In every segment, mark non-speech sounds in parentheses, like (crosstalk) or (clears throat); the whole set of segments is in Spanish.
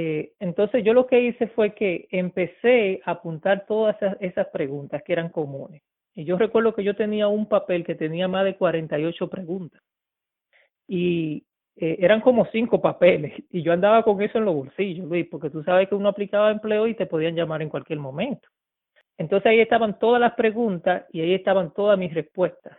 Eh, entonces yo lo que hice fue que empecé a apuntar todas esas, preguntas que eran comunes. Y yo recuerdo que yo tenía un papel que tenía más de 48 preguntas. Y eh, eran como cinco papeles. (laughs) Y yo andaba con eso en los bolsillos, Luis, porque tú sabes que uno aplicaba empleo y te podían llamar en cualquier momento. Entonces ahí estaban todas las preguntas y ahí estaban todas mis respuestas.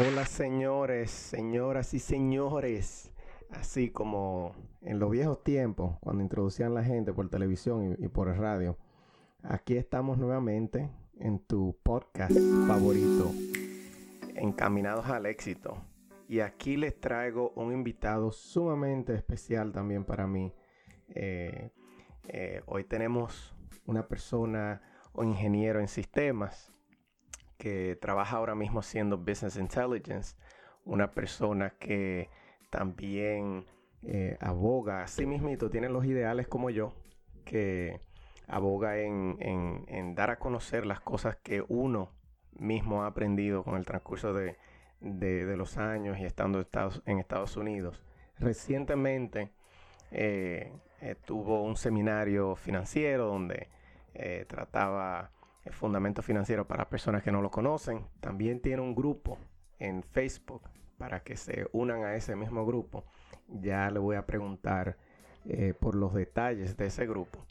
Hola señores, señoras y señores. Así como en los viejos tiempos, cuando introducían la gente por televisión y, por radio, aquí estamos nuevamente en tu podcast favorito, Encaminados al éxito. Y aquí les traigo un invitado sumamente especial también para mí. Eh, eh, hoy tenemos una persona o ingeniero en sistemas que trabaja ahora mismo haciendo Business Intelligence, una persona que también eh, aboga a sí mismito, tiene los ideales como yo, que aboga en, dar a conocer las cosas que uno mismo ha aprendido con el transcurso de, los años y estando en Estados Unidos. Recientemente eh, eh, tuvo un seminario financiero donde trataba Fundamento Financiero para personas que no lo conocen. También tiene un grupo en Facebook para que se unan a ese mismo grupo. Ya le voy a preguntar eh, por los detalles de ese grupo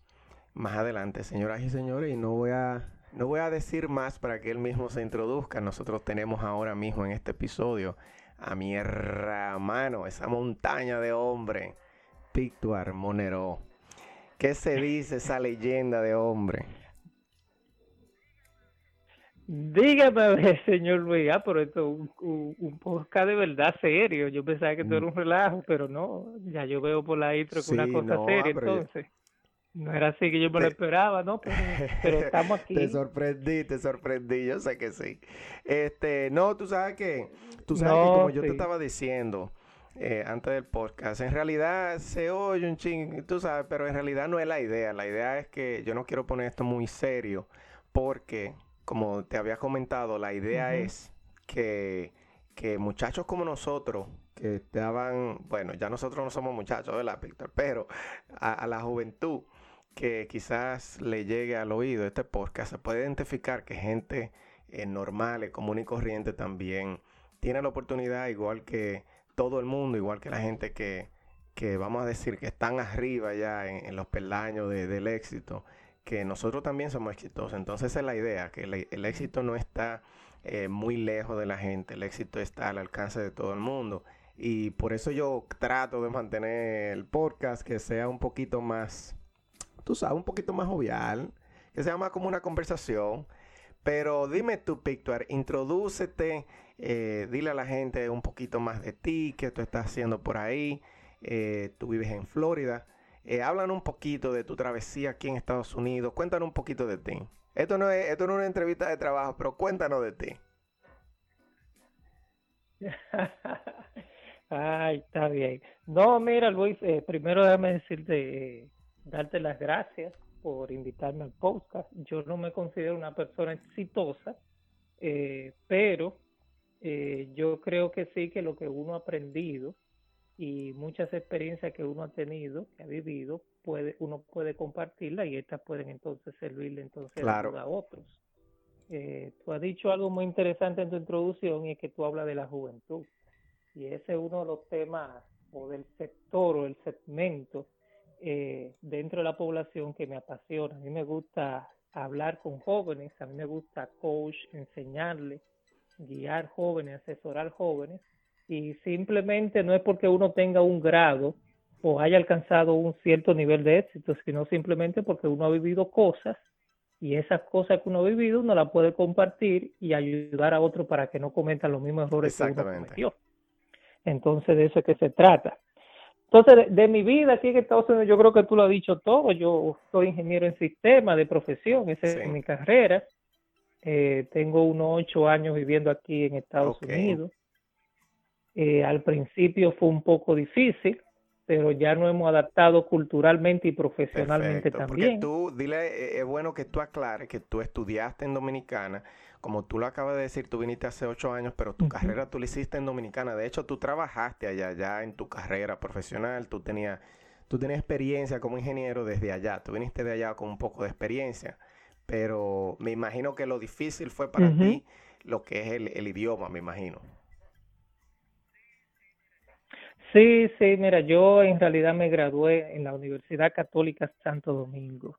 más adelante, señoras y señores, y no voy a no voy a decir más para que él mismo se introduzca. Nosotros tenemos ahora mismo en este episodio a mi hermano, esa montaña de hombre, Pictuar Monero. ¿Qué se dice esa leyenda de hombre? Dígame, (laughs) señor Luis, ah, pero esto es un, un, podcast de verdad serio. Yo pensaba que esto era mm. un relajo, pero no, ya yo veo por la intro que una cosa seria, entonces. No era así que yo me lo esperaba, ¿no? Pero, (laughs) estamos aquí. te sorprendí, te sorprendí, yo sé que sí. Este, no, tú sabes que, tú sabes que como yo te estaba diciendo eh, antes del podcast, en realidad se oye un ching, tú sabes, pero en realidad no es la idea. La idea es que yo no quiero poner esto muy serio porque como te había comentado, la idea es que, muchachos como nosotros, que estaban, bueno, ya nosotros no somos muchachos, ¿verdad, Víctor? Pero a, la juventud que quizás le llegue al oído este podcast, se puede identificar que gente eh, normal, común y corriente también tiene la oportunidad, igual que todo el mundo, igual que la gente que, vamos a decir que están arriba ya en, los peldaños del éxito, que nosotros también somos exitosos. Entonces esa es la idea, que el, éxito no está eh, muy lejos de la gente, el éxito está al alcance de todo el mundo. Y por eso yo trato de mantener el podcast que sea un poquito más, tú sabes, un poquito más jovial, que sea más como una conversación. Pero dime tú, Pictuar, introdúcete, eh, dile a la gente un poquito más de ti, qué tú estás haciendo por ahí. Eh, tú vives en Florida. Eh, hablan un poquito de tu travesía aquí en Estados Unidos. Cuéntanos un poquito de ti. Esto no es, esto no es una entrevista de trabajo, pero cuéntanos de ti. (laughs) Ay, está bien. No, mira, Luis, eh, primero déjame decirte, eh, darte las gracias por invitarme al podcast. Yo no me considero una persona exitosa, eh, pero yo creo que sí que lo que uno ha aprendido y muchas experiencias que uno ha tenido, que ha vivido, puede uno puede compartirla y estas pueden entonces servirle entonces a otros. Eh, tú has dicho algo muy interesante en tu introducción y es que tú hablas de la juventud. Y ese es uno de los temas o del sector o el segmento eh, dentro de la población que me apasiona. A mí me gusta hablar con jóvenes, a mí me gusta coach, enseñarles, guiar jóvenes, asesorar jóvenes y simplemente no es porque uno tenga un grado o haya alcanzado un cierto nivel de éxito, sino simplemente porque uno ha vivido cosas y esas cosas que uno ha vivido uno las puede compartir y ayudar a otro para que no cometan los mismos errores que uno cometió. Entonces de eso es que se trata. Entonces, de, mi vida aquí en Estados Unidos, yo creo que tú lo has dicho todo. Yo soy ingeniero en sistemas de profesión, esa es mi carrera. Eh, tengo unos ocho años viviendo aquí en Estados Unidos. Eh, al principio fue un poco difícil, pero ya nos hemos adaptado culturalmente y profesionalmente también. Porque tú, dile, eh, es bueno que tú aclares que tú estudiaste en Dominicana, como tú lo acabas de decir, tú viniste hace ocho años, pero tu carrera tú la hiciste en Dominicana. De hecho, tú trabajaste allá, ya en tu carrera profesional, tú tenías, tú tenías experiencia como ingeniero desde allá, tú viniste de allá con un poco de experiencia, pero me imagino que lo difícil fue para ti lo que es el idioma, me imagino. Sí, sí, mira, yo en realidad me gradué en la Universidad Católica Santo Domingo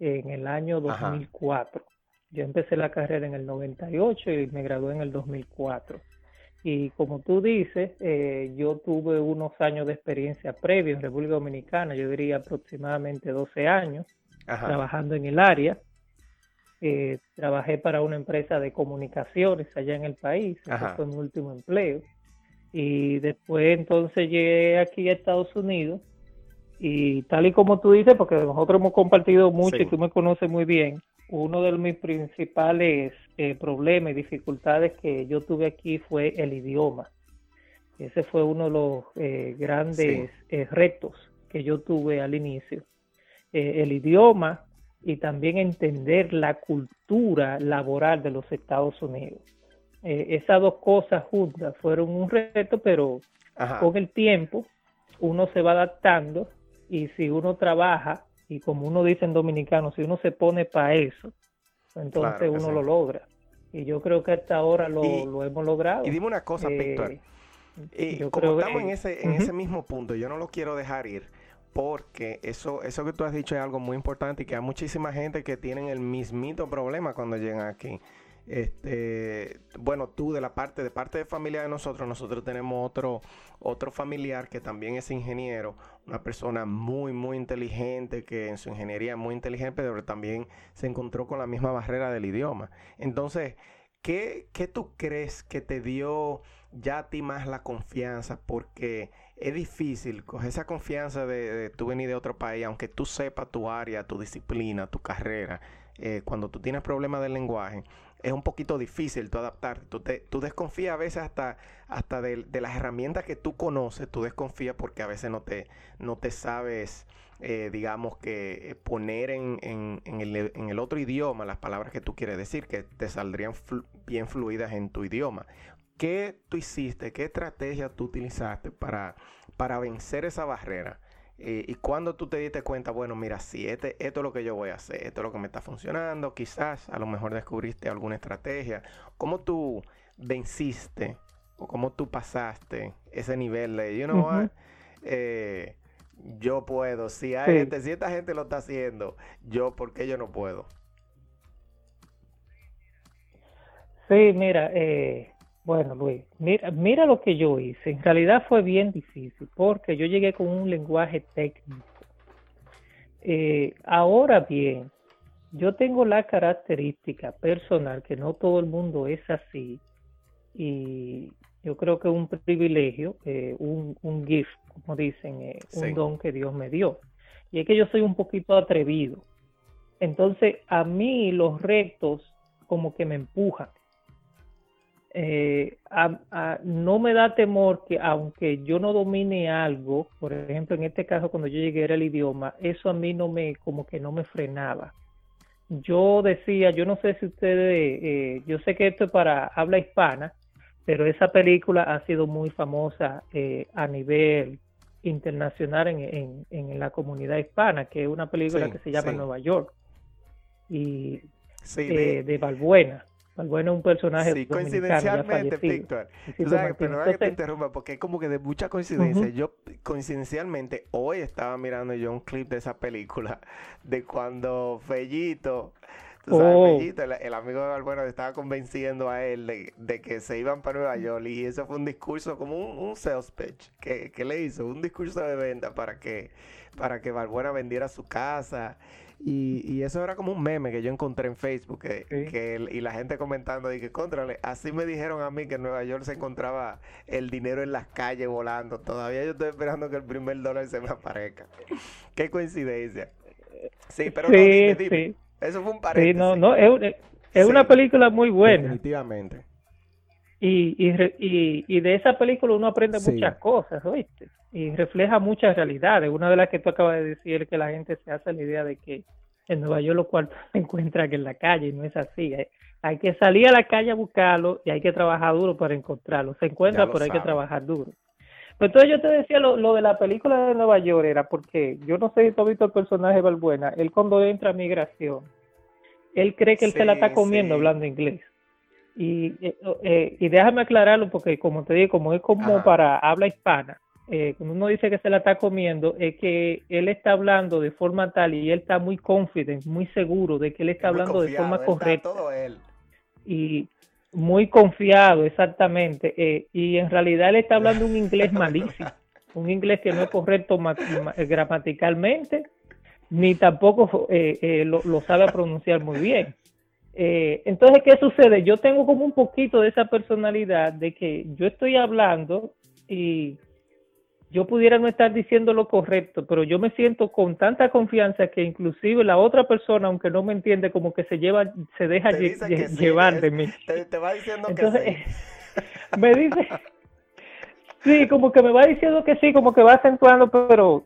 en el año 2004. Yo empecé la carrera en el 98 y me gradué en el 2004. Y como tú dices, eh, yo tuve unos años de experiencia previa en República Dominicana, yo diría aproximadamente 12 años, trabajando en el área. Eh, trabajé para una empresa de comunicaciones allá en el país, ese fue mi último empleo. Y después entonces llegué aquí a Estados Unidos y tal y como tú dices, porque nosotros hemos compartido mucho y tú me conoces muy bien, uno de mis principales eh, problemas y dificultades que yo tuve aquí fue el idioma. Ese fue uno de los eh, grandes eh, retos que yo tuve al inicio. el idioma y también entender la cultura laboral de los Estados Unidos. Eh, esas dos cosas juntas fueron un reto, pero con el tiempo uno se va adaptando y si uno trabaja y como uno dice en dominicano, si uno se pone para eso, entonces uno lo logra. Y yo creo que hasta ahora lo, hemos logrado. Y dime una cosa, Víctor. Y como estamos en, ese, en ese mismo punto, yo no lo quiero dejar ir porque eso, eso que tú has dicho es algo muy importante y que hay muchísima gente que tienen el mismito problema cuando llegan aquí. Este, bueno, tú de la parte, de parte de familia de nosotros, nosotros tenemos otro, otro familiar que también es ingeniero, una persona muy, muy inteligente, que en su ingeniería es muy inteligente, pero también se encontró con la misma barrera del idioma. Entonces, ¿qué, qué tú crees que te dio ya a ti más la confianza? Porque es difícil coger esa confianza de, de tú venir de otro país, aunque tú sepas tu área, tu disciplina, tu carrera. Eh, cuando tú tienes problemas del lenguaje, es un poquito difícil tú adaptarte. Tú, te, tú desconfías a veces hasta, hasta de, las herramientas que tú conoces, tú desconfías porque a veces no te, no te sabes, eh, digamos que eh, poner en, en, el, en, el, otro idioma las palabras que tú quieres decir, que te saldrían bien fluidas en tu idioma. ¿Qué tú hiciste? ¿Qué estrategia tú utilizaste para, para vencer esa barrera? Eh, y cuando tú te diste cuenta, bueno, mira, si este, esto es lo que yo voy a hacer, esto es lo que me está funcionando, quizás a lo mejor descubriste alguna estrategia. ¿Cómo tú venciste o cómo tú pasaste ese nivel de, you know eh, yo puedo, si, hay gente, si esta gente lo está haciendo, yo, ¿por qué yo no puedo? Sí, mira, eh, bueno, Luis, mira, mira lo que yo hice. En realidad fue bien difícil porque yo llegué con un lenguaje técnico. Eh, ahora bien, yo tengo la característica personal que no todo el mundo es así y yo creo que es un privilegio, eh, un, un gift, como dicen, eh, un don que Dios me dio. Y es que yo soy un poquito atrevido. Entonces, a mí los retos como que me empujan eh, no me da temor que aunque yo no domine algo, por ejemplo en este caso cuando yo llegué era el idioma, eso a mí no me como que no me frenaba. Yo decía, yo no sé si ustedes, eh, yo sé que esto es para habla hispana, pero esa película ha sido muy famosa eh, a nivel internacional en, en, la comunidad hispana, que es una película que se llama Nueva York y de, de Balbuena. Bueno, un personaje. Sí, coincidencialmente, Víctor. pero que te interrumpa, porque es como que de mucha coincidencia. Yo, coincidencialmente, hoy estaba mirando yo un clip de esa película, (laughs) de cuando Fellito Oh. el, amigo de Balbuena estaba convenciendo a él de, que se iban para Nueva York y eso fue un discurso como un, sales pitch que, que, le hizo, un discurso de venta para que, para que Balbuena vendiera su casa y, eso era como un meme que yo encontré en Facebook que, y la gente comentando y que contrale, así me dijeron a mí que en Nueva York se encontraba el dinero en las calles volando. Todavía yo estoy esperando que el primer dólar se me aparezca. Qué coincidencia. Sí, pero no, Eso fue un paréntesis. Sí, no, no, es, es una película muy buena. Definitivamente. Y, y, y, de esa película uno aprende muchas cosas, ¿oíste? Y refleja muchas realidades. Una de las que tú acabas de decir es que la gente se hace la idea de que en Nueva York lo cual (laughs) se encuentra que en la calle, y no es así. Hay, que salir a la calle a buscarlo y hay que trabajar duro para encontrarlo. Se encuentra, pero hay que trabajar duro. Pues entonces yo te decía lo, lo, de la película de Nueva York era porque yo no sé si tú has visto el personaje de Balbuena, él cuando entra a migración, él cree que él se la está comiendo hablando inglés. Y, eh, eh, y déjame aclararlo porque como te digo, como es como para habla hispana, eh, cuando uno dice que se la está comiendo, es que él está hablando de forma tal y él está muy confident, muy seguro de que él está hablando de forma correcta. Todo él. Y muy confiado, exactamente. y en realidad él está hablando un inglés (laughs) malísimo, un inglés que no es correcto gramaticalmente, ni tampoco lo, lo sabe pronunciar muy bien. Eh, entonces, ¿qué sucede? Yo tengo como un poquito de esa personalidad de que yo estoy hablando y yo pudiera no estar diciendo lo correcto, pero yo me siento con tanta confianza que inclusive la otra persona, aunque no me entiende, como que se lleva, se deja llevar de mí. Te, va diciendo que sí. (laughs) me dice, sí, como que me va diciendo que sí, como que va acentuando, pero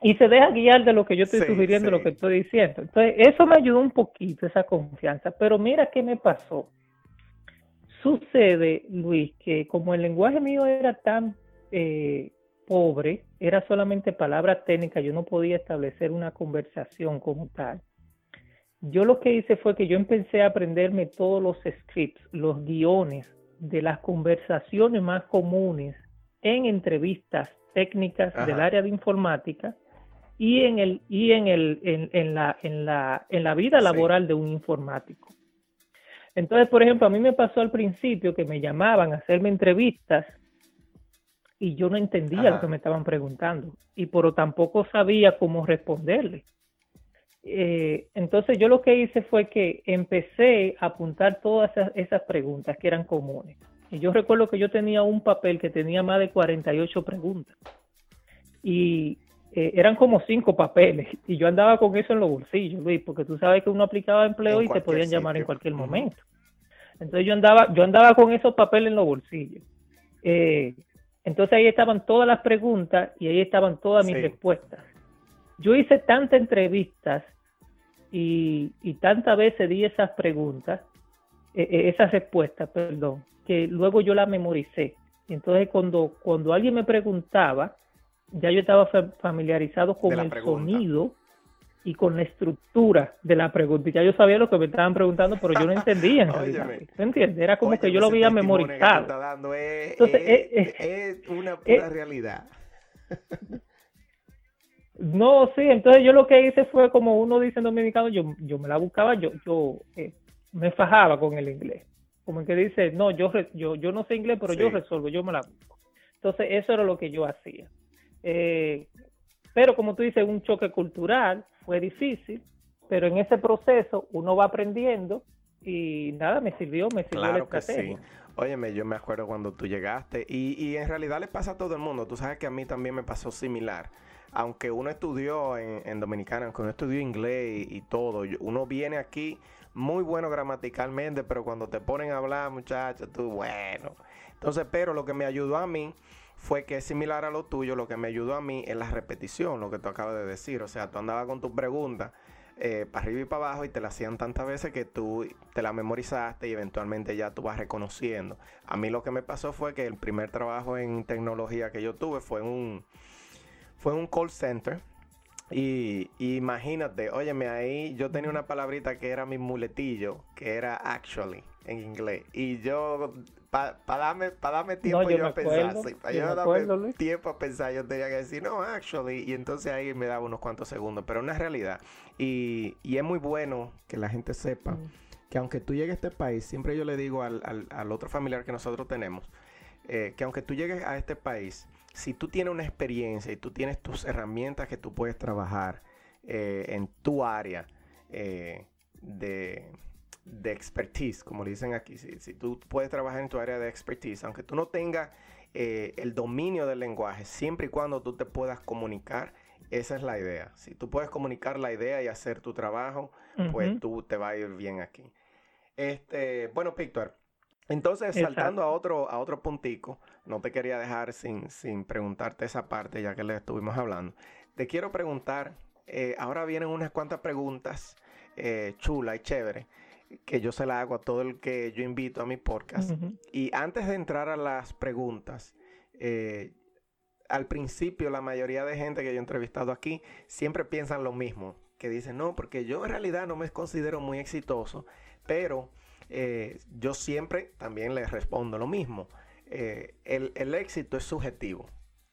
y se deja guiar de lo que yo estoy sugiriendo, lo que estoy diciendo. Entonces, eso me ayudó un poquito, esa confianza. Pero mira qué me pasó. Sucede, Luis, que como el lenguaje mío era tan eh, pobre, era solamente palabras técnicas, yo no podía establecer una conversación como tal. Yo lo que hice fue que yo empecé a aprenderme todos los scripts, los guiones de las conversaciones más comunes en entrevistas técnicas del área de informática y en el y en el en, la en la en la vida laboral de un informático. Entonces, por ejemplo, a mí me pasó al principio que me llamaban a hacerme entrevistas y yo no entendía lo que me estaban preguntando y por tampoco sabía cómo responderle. Eh, entonces yo lo que hice fue que empecé a apuntar todas esas, esas, preguntas que eran comunes. Y yo recuerdo que yo tenía un papel que tenía más de 48 preguntas. Y eh, eran como cinco papeles y yo andaba con eso en los bolsillos, Luis, porque tú sabes que uno aplicaba empleo y te podían llamar en cualquier momento. Entonces yo andaba, yo andaba con esos papeles en los bolsillos. Eh, entonces ahí estaban todas las preguntas y ahí estaban todas mis respuestas. Yo hice tantas entrevistas y, y tantas veces di esas preguntas, eh, esas respuestas, perdón, que luego yo las memoricé. Entonces cuando, cuando alguien me preguntaba, ya yo estaba familiarizado con el sonido y con la estructura de la pregunta. Ya yo sabía lo que me estaban preguntando, pero yo no entendía en realidad. entiendes? Era como que yo lo había memorizado. es, Entonces, eh, eh, es, una pura eh, realidad. No, sí, entonces yo lo que hice fue como uno dice en dominicano, yo, yo me la buscaba, yo, yo me fajaba con el inglés. Como que dice, no, yo, yo, yo no sé inglés, pero yo resuelvo, yo me la busco. Entonces eso era lo que yo hacía. Eh, pero como tú dices, un choque cultural fue difícil, pero en ese proceso uno va aprendiendo y nada, me sirvió, me sirvió claro Que sí. Óyeme, yo me acuerdo cuando tú llegaste y, y en realidad le pasa a todo el mundo. Tú sabes que a mí también me pasó similar. Aunque uno estudió en, en Dominicana, aunque uno estudió inglés y, y todo, uno viene aquí muy bueno gramaticalmente, pero cuando te ponen a hablar, muchachos, tú, bueno. Entonces, pero lo que me ayudó a mí fue que es similar a lo tuyo, lo que me ayudó a mí es la repetición, lo que tú acabas de decir. O sea, tú andabas con tu pregunta eh, para arriba y para abajo y te la hacían tantas veces que tú te la memorizaste y eventualmente ya tú vas reconociendo. A mí lo que me pasó fue que el primer trabajo en tecnología que yo tuve fue en un, fue un call center Y, imagínate, óyeme, ahí yo tenía una palabrita que era mi muletillo, que era actually en inglés. Y yo, para darme, darme tiempo yo, a pensar, para yo, darme tiempo a pensar, yo tenía que decir, no, actually. Y entonces ahí me daba unos cuantos segundos, pero una realidad. Y, y es muy bueno que la gente sepa mm. que aunque tú llegues a este país, siempre yo le digo al, al, otro familiar que nosotros tenemos, eh, que aunque tú llegues a este país, si tú tienes una experiencia y tú tienes tus herramientas que tú puedes trabajar eh, en tu área eh, de, expertise, como le dicen aquí, si, tú puedes trabajar en tu área de expertise, aunque tú no tengas eh, el dominio del lenguaje, siempre y cuando tú te puedas comunicar, esa es la idea. Si tú puedes comunicar la idea y hacer tu trabajo, pues tú te va a ir bien aquí. Este, bueno, Víctor, entonces, saltando a otro, a otro puntico, no te quería dejar sin, sin preguntarte esa parte, ya que le estuvimos hablando. Te quiero preguntar, eh, ahora vienen unas cuantas preguntas eh, chulas y chéveres, que yo se las hago a todo el que yo invito a mi podcast. Y antes de entrar a las preguntas, eh, al principio la mayoría de gente que yo he entrevistado aquí siempre piensan lo mismo, que dicen, no, porque yo en realidad no me considero muy exitoso, pero eh, yo siempre también les respondo lo mismo. Eh, el, éxito es subjetivo.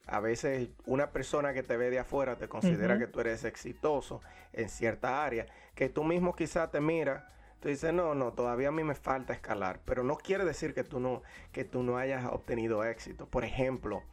A veces una persona que te ve de afuera te considera que tú eres exitoso en cierta área, que tú mismo quizás te mira, tú dices, no, no, todavía a mí me falta escalar, pero no quiere decir que tú no, que tú no hayas obtenido éxito. Por ejemplo,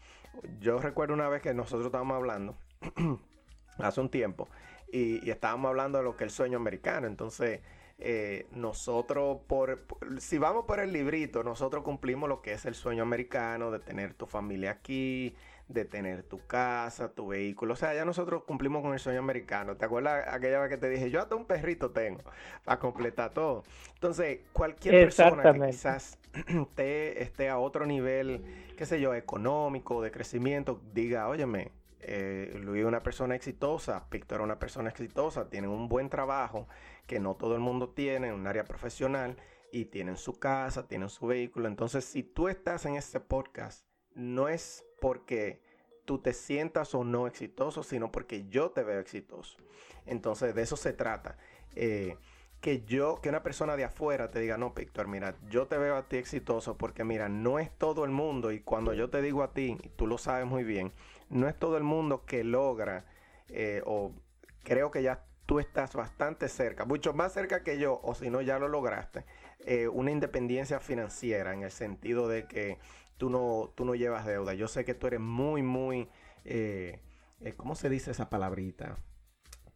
yo recuerdo una vez que nosotros estábamos hablando, (clears throat) hace un tiempo, y, y estábamos hablando de lo que es el sueño americano, entonces eh, nosotros, por, si vamos por el librito, nosotros cumplimos lo que es el sueño americano de tener tu familia aquí, de tener tu casa, tu vehículo. O sea, ya nosotros cumplimos con el sueño americano. ¿Te acuerdas aquella vez que te dije, yo hasta un perrito tengo para completar todo? Entonces, cualquier persona que quizás (clears throat) esté, a otro nivel, qué sé yo, económico, de crecimiento, diga, óyeme, eh, Luis es una persona exitosa, Víctor es una persona exitosa, tienen un buen trabajo, que no todo el mundo tiene en un área profesional y tienen su casa, tienen su vehículo. Entonces, si tú estás en este podcast, no es porque tú te sientas o no exitoso, sino porque yo te veo exitoso. Entonces, de eso se trata. Eh, que yo, que una persona de afuera te diga, no, Víctor, mira, yo te veo a ti exitoso porque mira, no es todo el mundo, y cuando yo te digo a ti, y tú lo sabes muy bien, no es todo el mundo que logra, eh, o creo que ya tú estás bastante cerca, mucho más cerca que yo, o si no ya lo lograste, eh, una independencia financiera en el sentido de que tú no, tú no llevas deuda. Yo sé que tú eres muy, muy, eh, eh, ¿cómo se dice esa palabrita?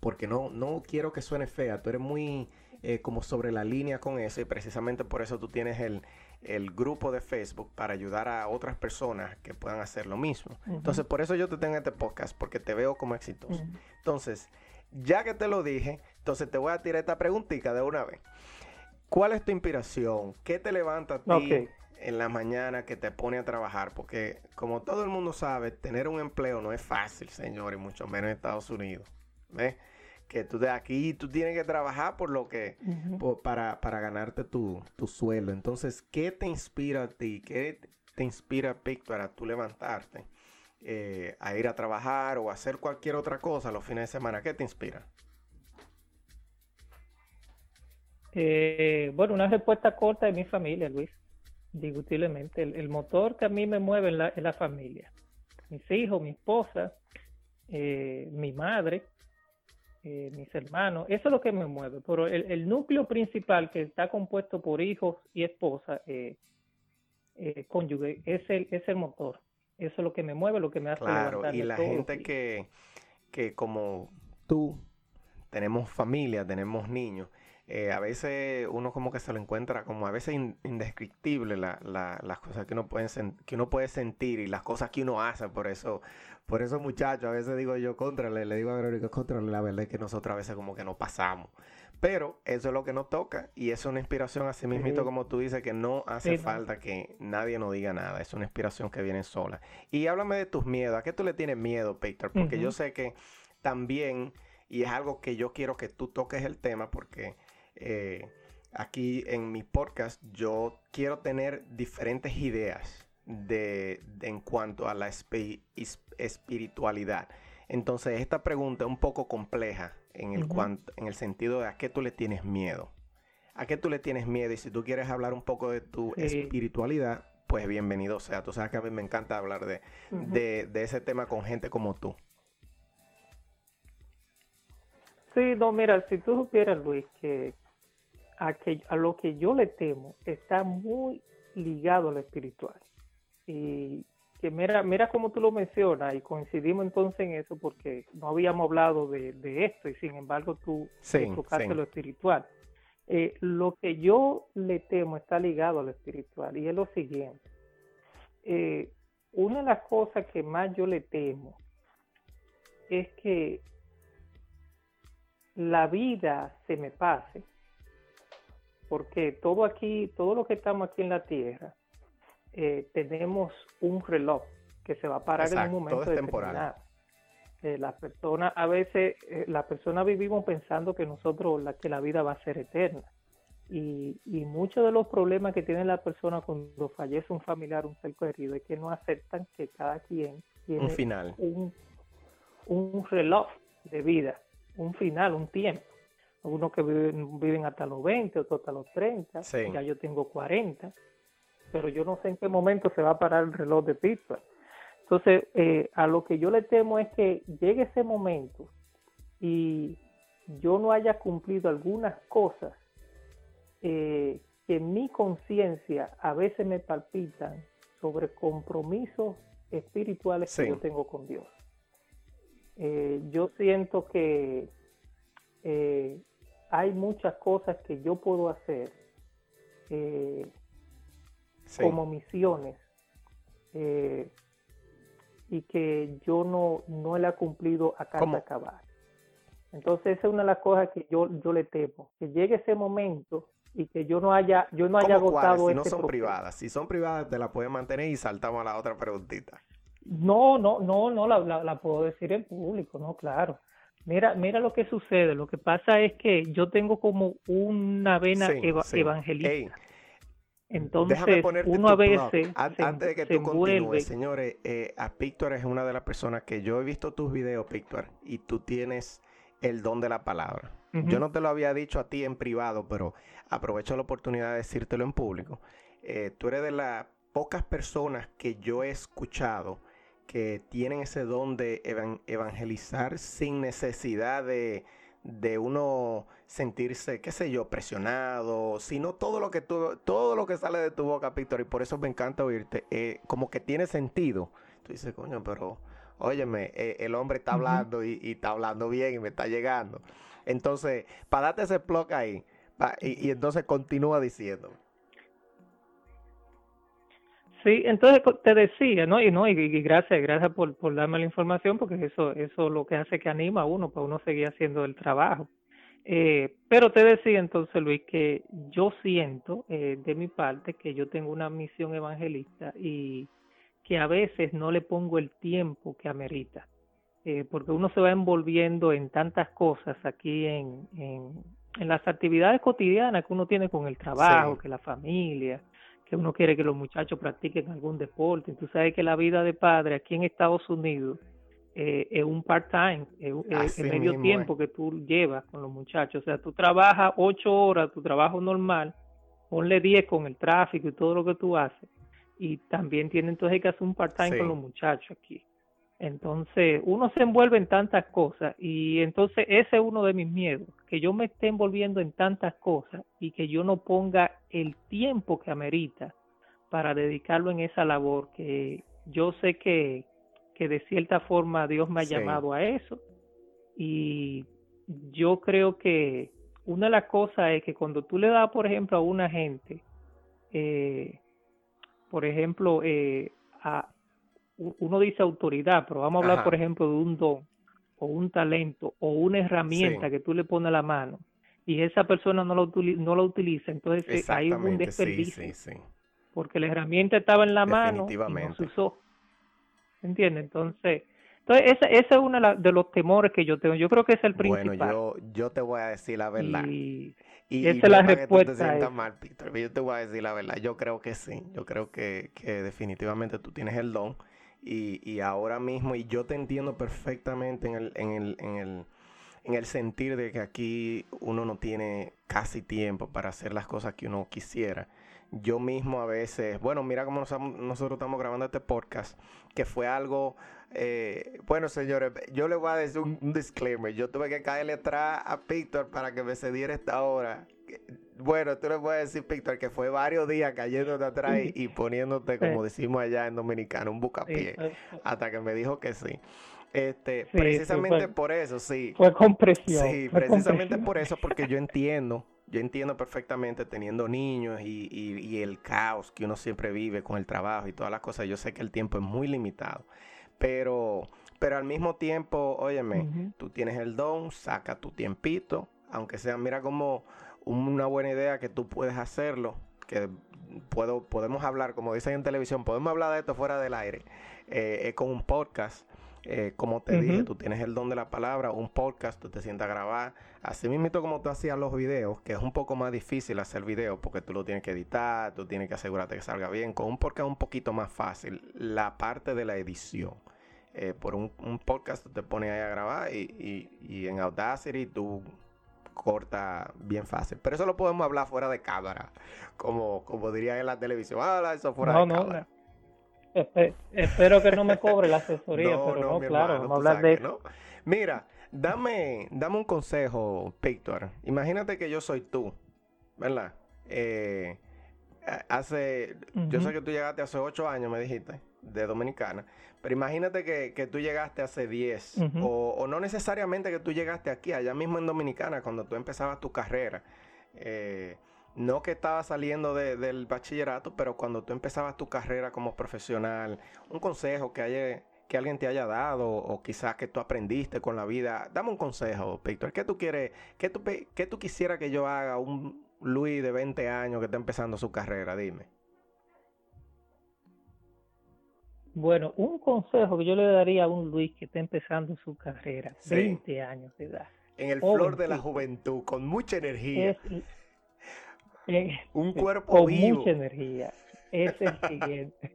Porque no, no quiero que suene fea, tú eres muy como sobre la línea con eso y precisamente por eso tú tienes el, grupo de Facebook para ayudar a otras personas que puedan hacer lo mismo. Entonces, por eso yo te tengo este podcast, porque te veo como exitoso. Entonces, ya que te lo dije, entonces te voy a tirar esta preguntita de una vez. ¿Cuál es tu inspiración? ¿Qué te levanta a ti en la mañana que te pone a trabajar? Porque como todo el mundo sabe, tener un empleo no es fácil, señor, y mucho menos en Estados Unidos. ¿Ves? Que tú de aquí tú tienes que trabajar por lo que para, para, ganarte tu, tu, sueldo. Entonces, ¿qué te inspira a ti? ¿Qué te inspira, Víctor, para tú levantarte? Eh, a ir a trabajar o a hacer cualquier otra cosa los fines de semana? ¿Qué te inspira? Eh, bueno, una respuesta corta de mi familia, Luis, indiscutiblemente. El, motor que a mí me mueve es la, familia. Mis hijos, mi esposa, eh, mi madre, mis hermanos, eso es lo que me mueve. Pero el, núcleo principal que está compuesto por hijos y esposa, cónyuge, es el, es el motor. Eso es lo que me mueve, lo que me hace Claro, y la gente que, que como tú, tenemos familia, tenemos niños, eh, a veces uno como que se lo encuentra como a veces indescriptible la, las cosas que uno, puede que uno puede sentir y las cosas que uno hace. Por eso, por eso muchachos, a veces digo yo, contra le digo a Verónica, contra la verdad es que nosotros a veces como que no pasamos. Pero eso es lo que nos toca y es una inspiración así mismito como tú dices que no hace falta que nadie nos diga nada, es una inspiración que viene sola. Y háblame de tus miedos, ¿a qué tú le tienes miedo, Peter? Porque yo sé que también, y es algo que yo quiero que tú toques el tema porque eh, aquí en mi podcast yo quiero tener diferentes ideas de, en cuanto a la espiritualidad. Entonces, esta pregunta es un poco compleja en el, en el sentido de a qué tú le tienes miedo. ¿A qué tú le tienes miedo? Y si tú quieres hablar un poco de tu espiritualidad, pues bienvenido sea. Tú sabes que a mí me encanta hablar de, de, ese tema con gente como tú. Sí, no, mira, si tú supieras, Luis, que a, que a lo que yo le temo está muy ligado a lo espiritual. Y que mira, mira cómo tú lo mencionas y coincidimos entonces en eso porque no habíamos hablado de, esto y sin embargo tú tocaste lo espiritual. Eh, lo que yo le temo está ligado a lo espiritual y es lo siguiente. Eh, una de las cosas que más yo le temo es que la vida se me pase, porque todo aquí, todo lo que estamos aquí en la tierra, eh, tenemos un reloj que se va a parar en un momento determinado. Eh, las personas, a veces, eh, las personas vivimos pensando que nosotros, la, que la vida va a ser eterna. Y, y muchos de los problemas que tiene la persona cuando fallece un familiar, un ser querido, es que no aceptan que cada quien tiene un final, un, un reloj de vida, un final, un tiempo. Algunos que viven, viven hasta los 20, otros hasta los 30, ya yo tengo 40, pero yo no sé en qué momento se va a parar el reloj de Pittsburgh. Entonces, eh, a lo que yo le temo es que llegue ese momento y yo no haya cumplido algunas cosas eh, que en mi conciencia a veces me palpitan sobre compromisos espirituales que yo tengo con Dios. Eh, yo siento que hay muchas cosas que yo puedo hacer como misiones y que yo no, no la he cumplido a de acabar. Entonces esa es una de las cosas que yo, yo le temo, que llegue ese momento y que yo no haya, yo no haya agotado Si no son privadas, si son privadas te la pueden mantener y saltamos a la otra preguntita. No, no, no, no la, la, puedo decir en público, no, claro. Mira, mira lo que sucede. Lo que pasa es que yo tengo como una vena evangelista. Entonces, uno a veces. Antes de que tú continúes, señores, eh, a Pictor es una de las personas que yo he visto tus videos, Pictor, y tú tienes el don de la palabra. Yo no te lo había dicho a ti en privado, pero aprovecho la oportunidad de decírtelo en público. Eh, tú eres de las pocas personas que yo he escuchado que tienen ese don de evangelizar sin necesidad de, de uno sentirse, qué sé yo, presionado, sino todo lo que tú, todo lo que sale de tu boca, Víctor, y por eso me encanta oírte, eh, como que tiene sentido. Tú dices, coño, pero, óyeme, eh, el hombre está hablando y, está hablando bien y me está llegando. Entonces, para darte ese plug ahí, y, entonces continúa diciendo. Sí, entonces te decía, ¿no? Y no, y, gracias, gracias por, por darme la información, porque eso, eso lo que hace que anima a uno, para uno seguir haciendo el trabajo. Eh, pero te decía entonces, Luis, que yo siento eh, de mi parte que yo tengo una misión evangelista y que a veces no le pongo el tiempo que amerita, eh, porque uno se va envolviendo en tantas cosas aquí en, en, las actividades cotidianas que uno tiene con el trabajo, que la familia, que uno quiere que los muchachos practiquen algún deporte. Tú sabes que la vida de padre aquí en Estados Unidos eh, es un part-time, es, el medio tiempo que tú llevas con los muchachos. O sea, tú trabajas ocho horas, tu trabajo normal, ponle diez con el tráfico y todo lo que tú haces. Y también tiene entonces que hacer un part-time con los muchachos aquí. Entonces, uno se envuelve en tantas cosas y entonces ese es uno de mis miedos, que yo me esté envolviendo en tantas cosas y que yo no ponga el tiempo que amerita para dedicarlo en esa labor que yo sé que, que de cierta forma Dios me ha llamado a eso. Y yo creo que una de las cosas es que cuando tú le das, por ejemplo, a una gente, eh, por ejemplo, eh, a, uno dice autoridad, pero vamos a hablar, por ejemplo, de un don o un talento o una herramienta que tú le pones a la mano y esa persona no lo, no lo utiliza, entonces hay un desperdicio. porque la herramienta estaba en la mano y no se usó. ¿Entiendes? Entonces, entonces ese, ese es uno de los temores que yo tengo. Yo creo que es el principal. Bueno, yo, yo te voy a decir la verdad. Y, esa es la respuesta. te mal, Peter, yo te voy a decir la verdad. Yo creo que sí. Yo creo que, que definitivamente tú tienes el don y, y ahora mismo, y yo te entiendo perfectamente en el, en el, en el, en el sentir de que aquí uno no tiene casi tiempo para hacer las cosas que uno quisiera. Yo mismo a veces, bueno, mira cómo nosotros estamos grabando este podcast, que fue algo eh, bueno, señores, yo le voy a decir un, disclaimer. Yo tuve que caerle atrás a Víctor para que me cediera esta hora. Bueno, tú le puedes decir, Víctor, que fue varios días cayéndote atrás y, poniéndote, como decimos allá en Dominicano, un bucapié, hasta que me dijo que sí. Este, precisamente por eso, sí. Fue compresión. Sí, precisamente por eso, porque yo entiendo, yo entiendo perfectamente teniendo niños y, y, el caos que uno siempre vive con el trabajo y todas las cosas. Yo sé que el tiempo es muy limitado. Pero, pero al mismo tiempo, óyeme, tú tienes el don, saca tu tiempito, aunque sea, mira como una buena idea que tú puedes hacerlo, que puedo, podemos hablar, como dicen en televisión, podemos hablar de esto fuera del aire, eh, es con un podcast. Eh, como te dije, tú tienes el don de la palabra, un podcast, tú te sientas a grabar. Así mismo como tú hacías los videos, que es un poco más difícil hacer videos porque tú lo tienes que editar, tú tienes que asegurarte que salga bien. Con un podcast es un poquito más fácil la parte de la edición. Eh, por un, podcast te pones ahí a grabar y, y, en Audacity tú corta bien fácil. Pero eso lo podemos hablar fuera de cámara, como, como diría en la televisión. Habla eso fuera de cámara. Espero que no me cobre la asesoría, (laughs) pero no, claro, a hablar de eso. Mira, dame, dame un consejo, Víctor. Imagínate que yo soy tú, ¿verdad? Eh, hace, yo sé que tú llegaste hace ocho años, me dijiste, de Dominicana. Pero imagínate que, tú llegaste hace 10, o, no necesariamente que tú llegaste aquí, allá mismo en Dominicana, cuando tú empezabas tu carrera. Eh, no que estabas saliendo del bachillerato, pero cuando tú empezabas tu carrera como profesional, un consejo que, haya, que alguien te haya dado, o quizás que tú aprendiste con la vida. Dame un consejo, Víctor. ¿Qué tú quieres, qué tú, qué tú quisieras que yo haga un Luis de 20 años que está empezando su carrera? Dime. Bueno, un consejo que yo le daría a un Luis que está empezando su carrera, 20 años de edad. En el flor de la juventud, con mucha energía. Un cuerpo con mucha energía. Es el siguiente.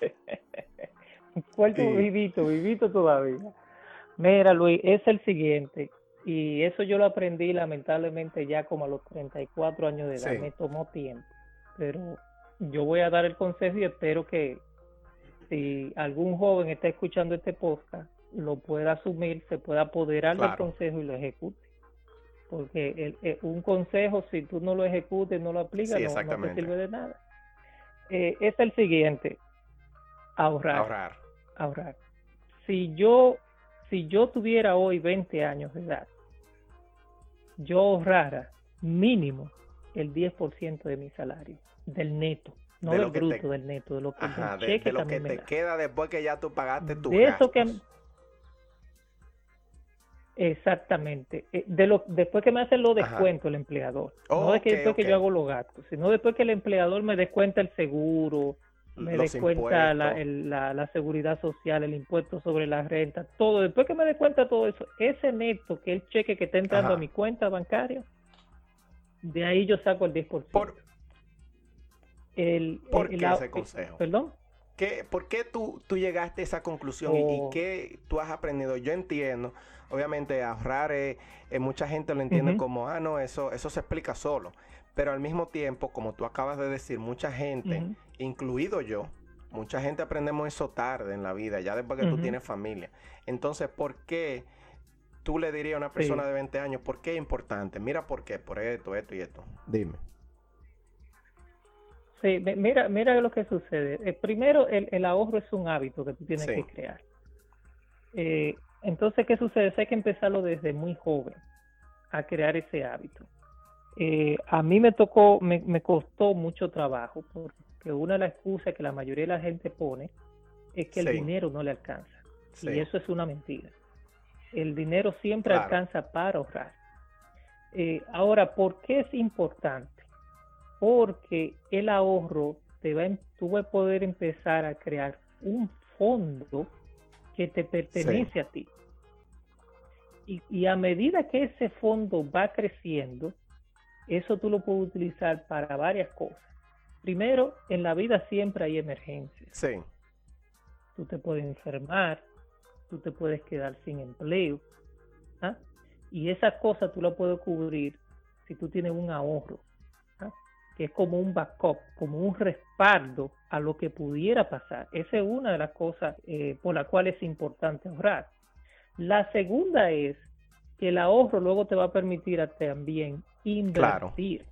(laughs) un cuerpo vivito, vivito todavía. Mira, Luis, es el siguiente. Y eso yo lo aprendí lamentablemente ya como a los 34 años de edad. Me tomó tiempo. Pero yo voy a dar el consejo y espero que si algún joven está escuchando este podcast, lo pueda asumir, se pueda apoderar del consejo y lo ejecute. Porque el, un consejo, si tú no lo ejecutes, no lo aplicas, no, te sirve de nada. Eh, es el siguiente, ahorrar. Ahorrar. Ahorrar. Si yo, si yo tuviera hoy 20 años de edad, yo ahorrara mínimo el 10% de mi salario, del neto no del bruto, del neto, de lo que, de, lo que te queda después que ya tú pagaste tu de eso que Exactamente. Eh, de lo, después que me hacen los descuentos el empleador. no es que después que yo hago los gastos, sino después que el empleador me descuenta el seguro, me descuenta la, la, la, seguridad social, el impuesto sobre la renta, todo. Después que me descuenta todo eso, ese neto, que es el cheque que está entrando a mi cuenta bancaria, de ahí yo saco el 10%. Por, el, ¿Por qué ese consejo? ¿Perdón? ¿Qué, ¿Por qué tú, tú llegaste a esa conclusión y, oh. qué tú has aprendido? Yo entiendo, obviamente ahorrar, eh, mucha gente lo entiende como, ah, no, eso, eso se explica solo. Pero al mismo tiempo, como tú acabas de decir, mucha gente, incluido yo, mucha gente aprendemos eso tarde en la vida, ya después que tú tienes familia. Entonces, ¿por qué tú le dirías a una persona de 20 años, por qué es importante? Mira por qué, por esto, esto y esto. Dime. Sí, mira, mira lo que sucede. Eh, primero, el, ahorro es un hábito que tú tienes que crear. Eh, entonces, ¿qué sucede? Hay que empezarlo desde muy joven a crear ese hábito. Eh, a mí me tocó, me, me, costó mucho trabajo porque una de las excusas que la mayoría de la gente pone es que el dinero no le alcanza. Y eso es una mentira. El dinero siempre alcanza para ahorrar. ahora, ¿por qué es importante? porque el ahorro te va, tú vas a poder empezar a crear un fondo que te pertenece a ti. Y, a medida que ese fondo va creciendo, eso tú lo puedes utilizar para varias cosas. Primero, en la vida siempre hay emergencias. Sí. tú te puedes enfermar, tú te puedes quedar sin empleo. ¿ah? Y esas cosas tú las puedes cubrir si tú tienes un ahorro, ¿ah? que es como un backup, como un respaldo a lo que pudiera pasar. Esa es una de las cosas eh, por las cuales es importante ahorrar. La segunda es que el ahorro luego te va a permitir a también invertir.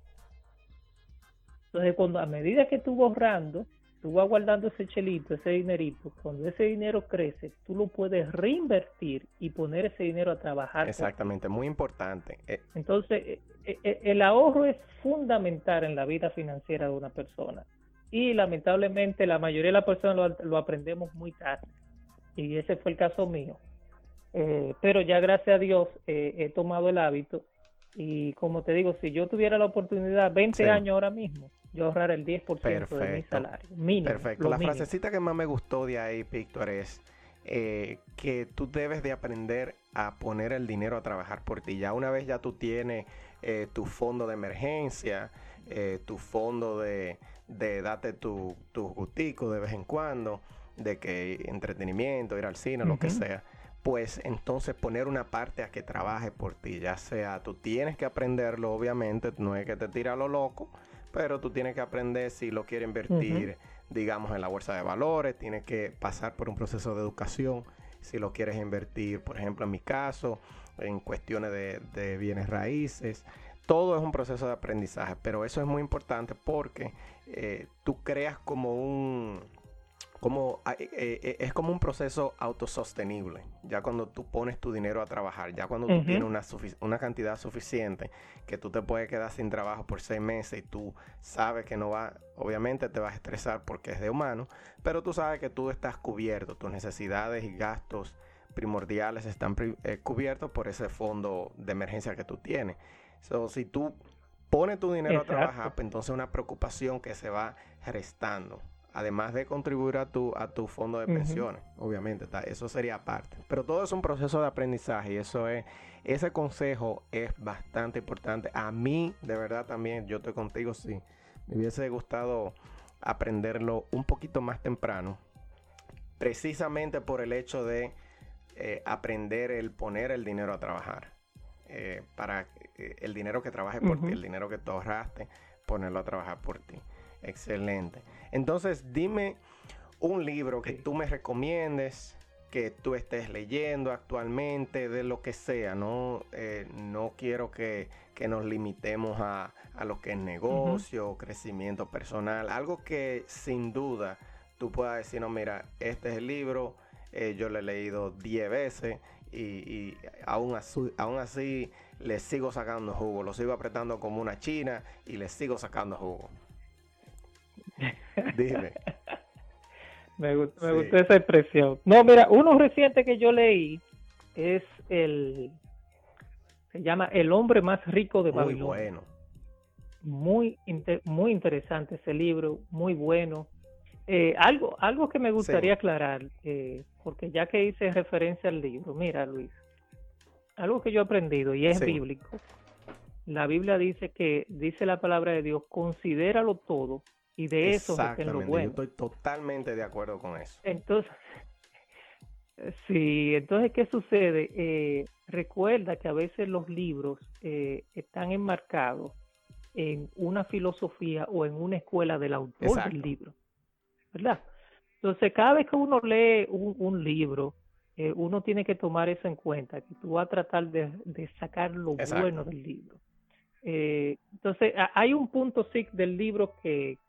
Entonces, cuando a medida que tú vas ahorrando, tú vas guardando ese chelito, ese dinerito, cuando ese dinero crece, tú lo puedes reinvertir y poner ese dinero a trabajar. Exactamente, muy importante. Eh, Entonces, eh, eh, el ahorro es fundamental en la vida financiera de una persona. Y lamentablemente la mayoría de las personas lo, aprendemos muy tarde. Y ese fue el caso mío. Pero ya gracias a Dios he tomado el hábito. Y como te digo, si yo tuviera la oportunidad, 20 años ahora mismo, yo ahorrar el 10% de mi salario. Mínimo, Perfecto. La frasecita que más me gustó de ahí, Víctor, es eh, que tú debes de aprender a poner el dinero a trabajar por ti. Ya una vez ya tú tienes eh, tu fondo de emergencia, eh, tu fondo de, de date tu, tu gustico de vez en cuando, de que entretenimiento, ir al cine, lo que sea pues entonces poner una parte a que trabaje por ti, ya sea tú tienes que aprenderlo, obviamente, no es que te tira a lo loco, pero tú tienes que aprender si lo quieres invertir, digamos, en la bolsa de valores, tienes que pasar por un proceso de educación, si lo quieres invertir, por ejemplo, en mi caso, en cuestiones de, bienes raíces. Todo es un proceso de aprendizaje, pero eso es muy importante porque eh, tú creas como un, como, eh, eh, eh, es como un proceso autosostenible. Ya cuando tú pones tu dinero a trabajar, ya cuando tú tienes una, una cantidad suficiente que tú te puedes quedar sin trabajo por seis meses y tú sabes que no va, obviamente te vas a estresar porque es de humano, pero tú sabes que tú estás cubierto, tus necesidades y gastos primordiales están cubiertos por ese fondo de emergencia que tú tienes. So, si tú pones tu dinero a trabajar, pues entonces una preocupación que se va restando además de contribuir a tu, a tu fondo de pensiones, obviamente, eso sería aparte. Pero todo es un proceso de aprendizaje y eso es, ese consejo es bastante importante. A mí, de verdad también, yo estoy contigo, sí, me hubiese gustado aprenderlo un poquito más temprano, precisamente por el hecho de eh, aprender el poner el dinero a trabajar. Eh, para eh, el dinero que trabaje por ti, el dinero que tú ahorraste, ponerlo a trabajar por ti. Excelente. Entonces, dime un libro que tú me recomiendes, que tú estés leyendo actualmente, de lo que sea. No, eh, no quiero que, nos limitemos a, lo que es negocio, o crecimiento personal. Algo que sin duda tú puedas decir, no, mira, este es el libro, eh, yo lo he leído 10 veces y, aún, así, aún así le sigo sacando jugo, lo sigo apretando como una china y le sigo sacando jugo. Dime. (laughs) me, gustó, esa expresión. No, mira, uno reciente que yo leí es el. Se llama El hombre más rico de muy Bueno. Muy, muy interesante ese libro, muy bueno. Eh, algo, algo que me gustaría aclarar, eh, porque ya que hice referencia al libro, mira Luis, algo que yo he aprendido y es bíblico. La Biblia dice que, dice la palabra de Dios, considéralo todo y de eso es lo bueno. Yo estoy totalmente de acuerdo con eso. Entonces, (laughs) sí, entonces, ¿qué sucede? Eh, recuerda que a veces los libros eh, están enmarcados en una filosofía o en una escuela del autor del libro, ¿verdad? Entonces, cada vez que uno lee un, libro, eh, uno tiene que tomar eso en cuenta, que tú vas a tratar de, sacar lo bueno del libro. entonces, hay un punto sí del libro que,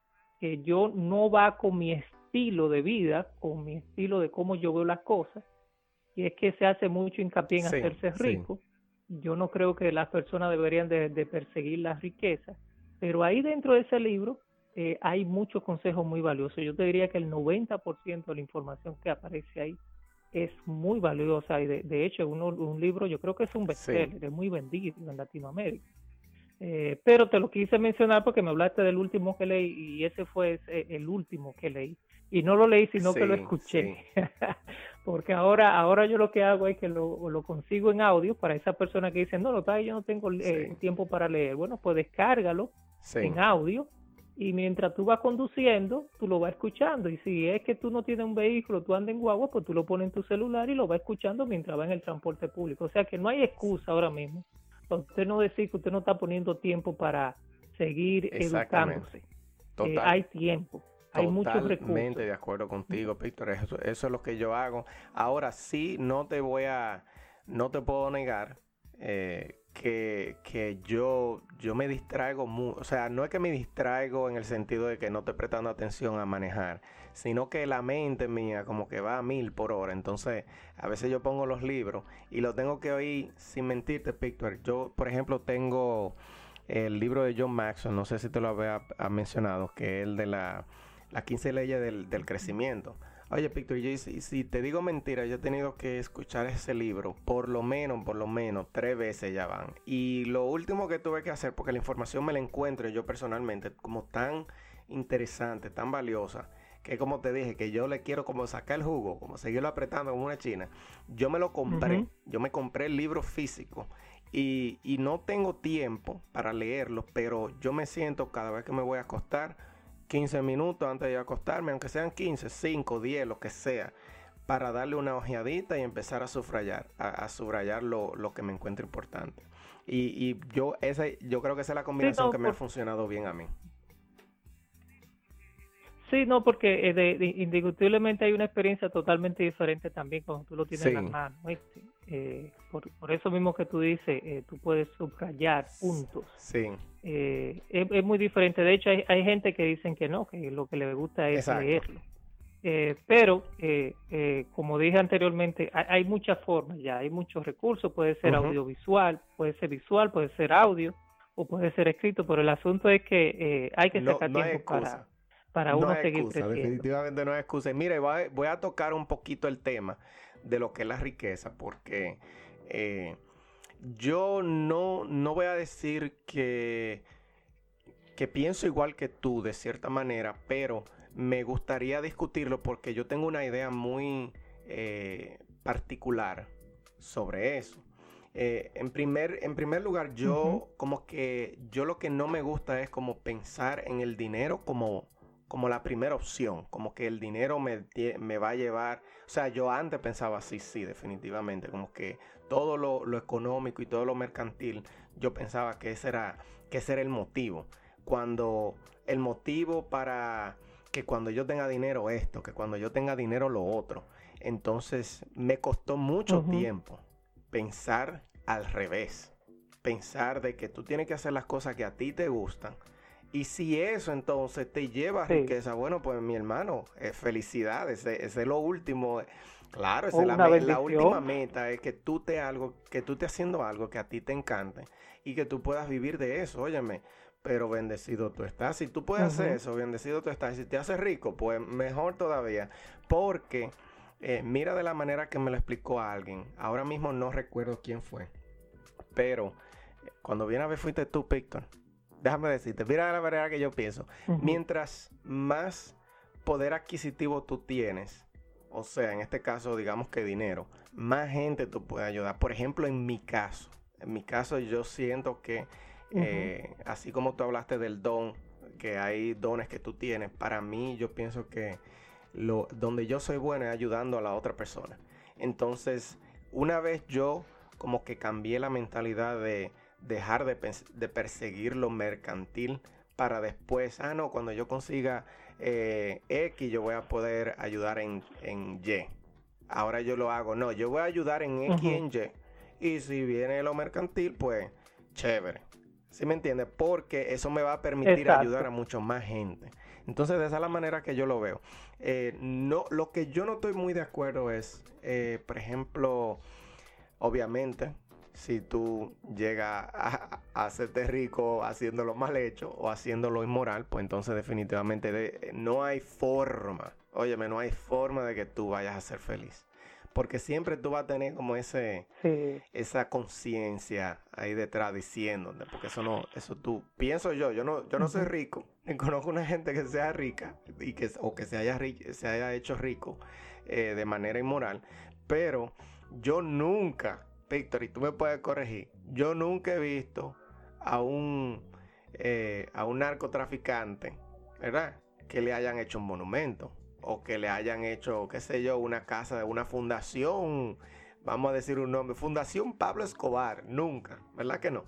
que yo no va con mi estilo de vida, con mi estilo de cómo yo veo las cosas, y es que se hace mucho hincapié en hacerse rico. Yo no creo que las personas deberían de, perseguir la riqueza, pero ahí dentro de ese libro eh, hay muchos consejos muy valiosos. Yo te diría que el 90% de la información que aparece ahí es muy valiosa y de, hecho uno, un libro yo creo que es un bestseller, es muy vendido en Latinoamérica. Eh, pero te lo quise mencionar porque me hablaste del último que leí y ese fue el último que leí. Y no lo leí, sino que lo escuché. (laughs) porque ahora ahora yo lo que hago es que lo, lo consigo en audio para esa persona que dice, no, no, yo no tengo eh, tiempo para leer. Bueno, pues descárgalo en audio y mientras tú vas conduciendo, tú lo vas escuchando. Y si es que tú no tienes un vehículo, tú andas en guagua, pues tú lo pones en tu celular y lo vas escuchando mientras va en el transporte público. O sea que no hay excusa ahora mismo. Usted no decir que usted no está poniendo tiempo para seguir educándose. Eh, hay tiempo. Hay muchos recursos. Totalmente de acuerdo contigo, Víctor. Eso, eso es lo que yo hago. Ahora sí, no te voy a, no te puedo negar eh, que, que, yo, yo me distraigo mucho. O sea, no es que me distraigo en el sentido de que no estoy prestando atención a manejar, sino que la mente mía como que va a mil por hora. Entonces, a veces yo pongo los libros y los tengo que oír sin mentirte, Víctor. Yo, por ejemplo, tengo el libro de John Maxwell, no sé si te lo había mencionado, que es el de la, las 15 leyes del, del crecimiento. Oye, Víctor, yo, si, si, te digo mentira, yo he tenido que escuchar ese libro por lo menos, por lo menos, tres veces ya van. Y lo último que tuve que hacer, porque la información me la encuentro yo personalmente como tan interesante, tan valiosa, que como te dije, que yo le quiero como sacar el jugo, como seguirlo apretando como una china. Yo me lo compré, yo me compré el libro físico y, y no tengo tiempo para leerlo, pero yo me siento cada vez que me voy a acostar 15 minutos antes de acostarme, aunque sean 15, 5, 10, lo que sea, para darle una ojeadita y empezar a subrayar, a, subrayar lo, que me encuentro importante. Y, yo, ese, yo creo que esa es la combinación que me ha funcionado bien a mí. Sí, no, porque eh, indiscutiblemente hay una experiencia totalmente diferente también cuando tú lo tienes en las manos. Eh, por, eso mismo que tú dices, eh, tú puedes subrayar puntos. Sí. Eh, es, muy diferente. De hecho, hay, hay, gente que dicen que no, que lo que le gusta es leerlo. pero, como dije anteriormente, hay, muchas formas ya, hay muchos recursos. Puede ser audiovisual, puede ser visual, puede ser audio o puede ser escrito. Pero el asunto es que hay que sacar tiempo para, para uno seguir excusa, Definitivamente no hay excusa. mire, voy a tocar un poquito el tema de lo que es la riqueza, porque eh, yo no, no voy a decir que, que pienso igual que tú, de cierta manera, pero me gustaría discutirlo porque yo tengo una idea muy eh, particular sobre eso. Eh, en, primer, en primer lugar, yo como que yo lo que no me gusta es como pensar en el dinero como, como la primera opción, como que el dinero me, me va a llevar o sea, yo antes pensaba así, sí, definitivamente, como que todo lo, económico y todo lo mercantil, yo pensaba que ese era, que ese era el motivo. Cuando el motivo para que cuando yo tenga dinero esto, que cuando yo tenga dinero lo otro. Entonces me costó mucho tiempo pensar al revés. Pensar de que tú tienes que hacer las cosas que a ti te gustan y si eso entonces te lleva a riqueza, bueno, pues mi hermano, eh, felicidades, ese, es lo último. Claro, esa es la, última meta, es que tú te algo, que tú te haciendo algo que a ti te encante y que tú puedas vivir de eso, óyeme. Pero bendecido tú estás. Si tú puedes hacer eso, bendecido tú estás. Si te haces rico, pues mejor todavía. Porque eh, mira de la manera que me lo explicó alguien. Ahora mismo no recuerdo quién fue. Pero eh, cuando viene a ver fuiste tú, Víctor déjame decirte, mira la manera que yo pienso. Mientras más poder adquisitivo tú tienes, o sea, en este caso, digamos que dinero, más gente tú puedes ayudar. Por ejemplo, en mi caso, en mi caso yo siento que, eh, así como tú hablaste del don, que hay dones que tú tienes, para mí yo pienso que lo, donde yo soy bueno es ayudando a la otra persona. Entonces, una vez yo como que cambié la mentalidad de dejar de, perseguir lo mercantil para después, ah, no, cuando yo consiga eh, X, yo voy a poder ayudar en, Y. Ahora yo lo hago, no, yo voy a ayudar en X y en Y. Y si viene lo mercantil, pues chévere. ¿Sí me entiende? Porque eso me va a permitir ayudar a mucho más gente. Entonces, de esa es la manera que yo lo veo. Eh, no, lo que yo no estoy muy de acuerdo es, eh, por ejemplo, obviamente, si tú llegas a, hacerte rico haciéndolo mal hecho o haciéndolo inmoral, pues entonces definitivamente no hay forma, óyeme, no hay forma de que tú vayas a ser feliz. Porque siempre tú vas a tener como ese, esa conciencia ahí detrás diciéndote, porque eso no, eso tú, pienso yo, yo no, yo no soy rico, (laughs) ni conozco una gente que sea rica y que, o que se haya, se haya hecho rico eh, de manera inmoral, pero yo nunca Víctor, y tú me puedes corregir, yo nunca he visto a un, eh, a un narcotraficante ¿verdad? Que le hayan hecho un monumento o que le hayan hecho, qué sé yo, una casa de una fundación, vamos a decir un nombre, Fundación Pablo Escobar, nunca, ¿verdad que no?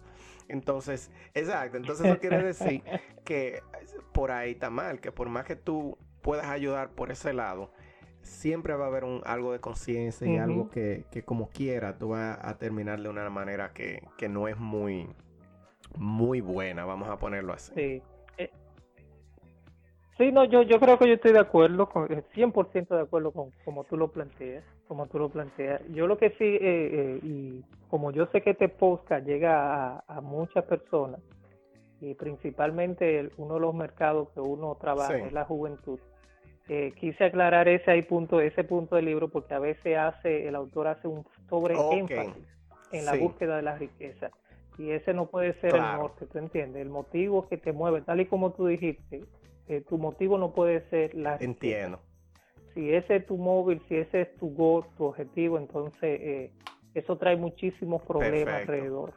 Entonces, exacto, entonces eso quiere decir (laughs) que por ahí está mal, que por más que tú puedas ayudar por ese lado, siempre va a haber un, algo de conciencia y algo que, que, como quiera tú vas a terminar de una manera que, que no es muy, muy buena, vamos a ponerlo así. Sí. Eh, sí, no, yo, yo creo que yo estoy de acuerdo, con, 100% eh, de acuerdo con como tú lo planteas, como tú lo planteas. Yo lo que sí, eh, eh, y como yo sé que este podcast llega a, a muchas personas, y principalmente uno de los mercados que uno trabaja es la juventud, eh, quise aclarar ese ahí punto, ese punto del libro porque a veces hace, el autor hace un sobre énfasis en la búsqueda de la riqueza y ese no puede ser el norte, ¿tú entiendes? El motivo que te mueve, tal y como tú dijiste, eh, tu motivo no puede ser la Entiendo. Si ese es tu móvil, si ese es tu goal, tu objetivo, entonces eh, eso trae muchísimos problemas alrededor.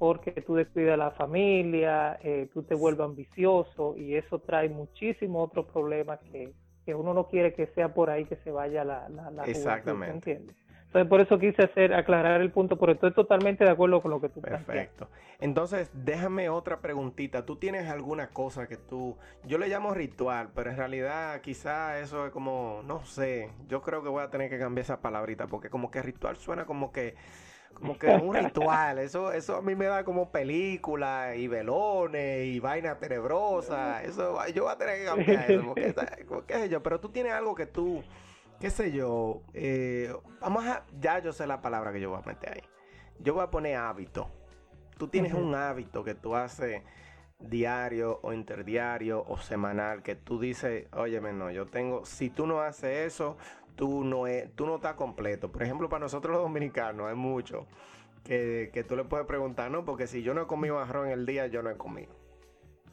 Porque tú descuidas la familia, eh, tú te vuelves ambicioso y eso trae muchísimos otros problemas que, que uno no quiere que sea por ahí que se vaya la, la, la Exactamente. ¿entiendes? Entonces, por eso quise hacer, aclarar el punto, pero estoy totalmente de acuerdo con lo que tú Perfecto. Entonces, déjame otra preguntita. ¿Tú tienes alguna cosa que tú, yo le llamo ritual, pero en realidad quizá eso es como, no sé, yo creo que voy a tener que cambiar esa palabrita, porque como que ritual suena como que, como que un ritual. Eso, eso a mí me da como película y velones y vaina tenebrosa. Eso, yo voy a tener que cambiar eso, porque, qué sé yo, pero tú tienes algo que tú qué sé yo, eh, vamos a, ya yo sé la palabra que yo voy a meter ahí. Yo voy a poner hábito. Tú tienes un hábito que tú haces diario o interdiario o semanal que tú dices, óyeme, no, yo tengo, si tú no haces eso, tú no, es, tú no estás completo. Por ejemplo, para nosotros los dominicanos hay mucho que, que tú le puedes preguntar, no, porque si yo no he comido arroz en el día, yo no he comido.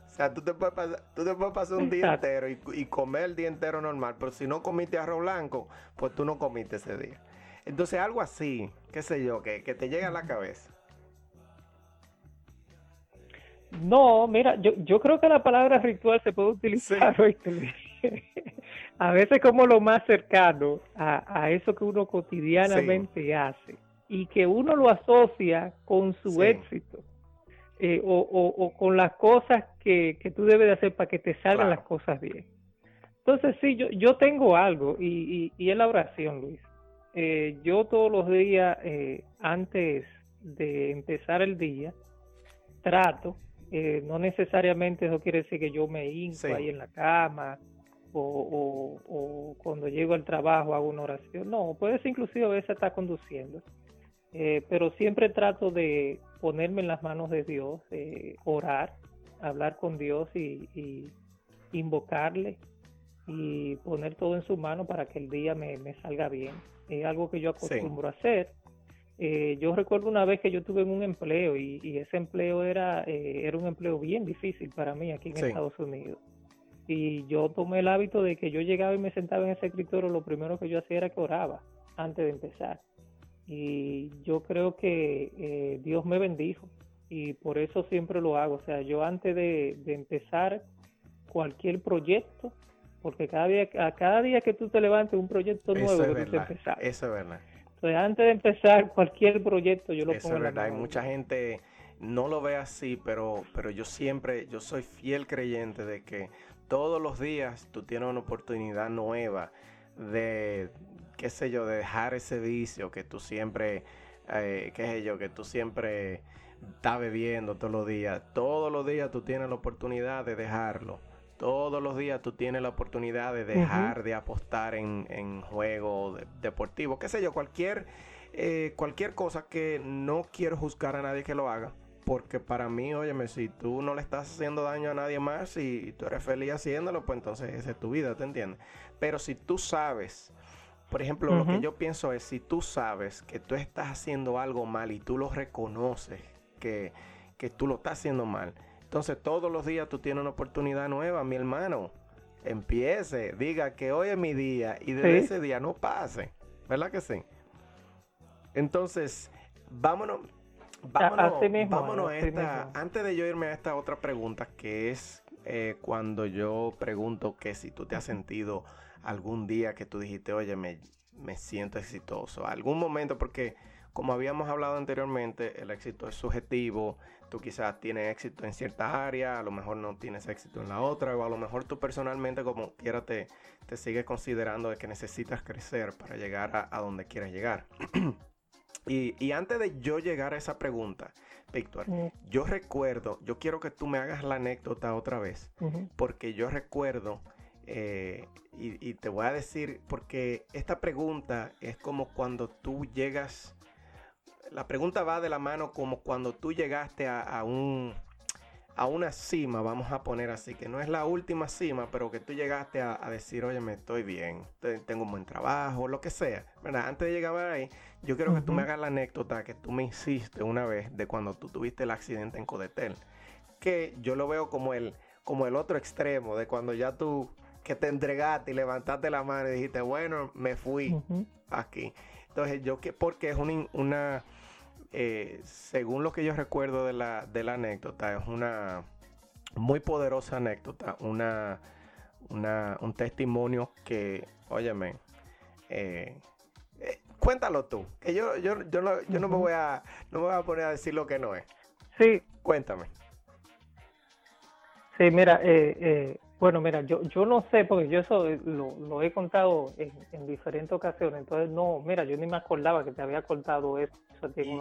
O sea, tú te puedes pasar, tú te puedes pasar un día entero y, comer el día entero normal, pero si no comiste arroz blanco, pues tú no comiste ese día. Entonces, algo así, qué sé yo, que, que te llega a la cabeza. No, mira, yo, yo creo que la palabra ritual se puede utilizar (laughs) a veces como lo más cercano a, a eso que uno cotidianamente hace y que uno lo asocia con su éxito. Eh, o, o, con las cosas que, que, tú debes de hacer para que te salgan las cosas bien. Entonces, sí, yo, yo tengo algo y, y, es la oración, Luis. Eh, yo todos los días, eh, antes de empezar el día, trato, no necesariamente eso quiere decir que yo me hinco ahí en la cama o, o, cuando llego al trabajo hago una oración. No, puede ser inclusive a veces estar conduciendo. pero siempre trato de, ponerme en las manos de Dios, eh, orar, hablar con Dios y, invocarle y poner todo en su mano para que el día me, salga bien. Es algo que yo acostumbro a hacer. Eh, yo recuerdo una vez que yo tuve un empleo y, ese empleo era, eh, era un empleo bien difícil para mí aquí en Estados Unidos. Y yo tomé el hábito de que yo llegaba y me sentaba en ese escritorio, lo primero que yo hacía era que oraba antes de empezar y yo creo que eh, Dios me bendijo y por eso siempre lo hago. O sea, yo antes de, empezar cualquier proyecto, porque cada día, a cada día que tú te levantes un proyecto nuevo que tú empezar. Eso es verdad. Entonces, antes de empezar cualquier proyecto, yo lo eso pongo es verdad. Hay mucha gente no lo ve así, pero, pero yo siempre, yo soy fiel creyente de que todos los días tú tienes una oportunidad nueva de, qué sé yo, de dejar ese vicio que tú siempre, eh, qué sé yo, que tú siempre estás bebiendo todos los días. Todos los días tú tienes la oportunidad de dejarlo. Todos los días tú tienes la oportunidad de dejar de apostar en, en juegos deportivos, qué sé yo, cualquier, eh, cualquier cosa que no quiero juzgar a nadie que lo haga. Porque para mí, óyeme, si tú no le estás haciendo daño a nadie más y tú eres feliz haciéndolo, pues entonces esa es tu vida, ¿te entiendes? Pero si tú sabes por ejemplo, lo que yo pienso es, si tú sabes que tú estás haciendo algo mal y tú lo reconoces, que, que tú lo estás haciendo mal, entonces todos los días tú tienes una oportunidad nueva, mi hermano. Empiece, diga que hoy es mi día y desde ese día no pase. ¿Verdad que sí? Entonces, vámonos, vámonos, vámonos a esta, antes de yo irme a esta otra pregunta que es eh, cuando yo pregunto que si tú te has sentido algún día que tú dijiste, oye, me, me siento exitoso. Algún momento, porque como habíamos hablado anteriormente, el éxito es subjetivo. Tú quizás tienes éxito en cierta área, a lo mejor no tienes éxito en la otra, o a lo mejor tú personalmente como quiera te, te sigues considerando de que necesitas crecer para llegar a, donde quieras llegar. (clears throat) y, y, antes de yo llegar a esa pregunta, Víctor, yo recuerdo, yo quiero que tú me hagas la anécdota otra vez, porque yo recuerdo eh, y, te voy a decir, porque esta pregunta es como cuando tú llegas la pregunta va de la mano como cuando tú llegaste a, un a una cima, vamos a poner así, que no es la última cima, pero que tú llegaste a, decir, oye, me estoy bien, tengo un buen trabajo, lo que sea, ¿verdad? Antes de llegar ahí, yo quiero que tú me hagas la anécdota que tú me hiciste una vez de cuando tú tuviste el accidente en Codetel, que yo lo veo como el, como el otro extremo, de cuando ya tú, que te entregaste y levantaste la mano y dijiste, bueno, me fui aquí. Entonces, yo que, porque es una, eh, según lo que yo recuerdo de la, de la anécdota, es una muy poderosa anécdota, una, una un testimonio que, óyeme, eh, eh, cuéntalo tú, que yo, yo, yo, no, yo no, me voy a, no me voy a poner a decir lo que no es. Sí. Cuéntame. Sí, mira, eh, bueno, mira, yo, yo no sé, porque yo eso lo, he contado en, diferentes ocasiones, entonces no, mira, yo ni me acordaba que te había contado eso.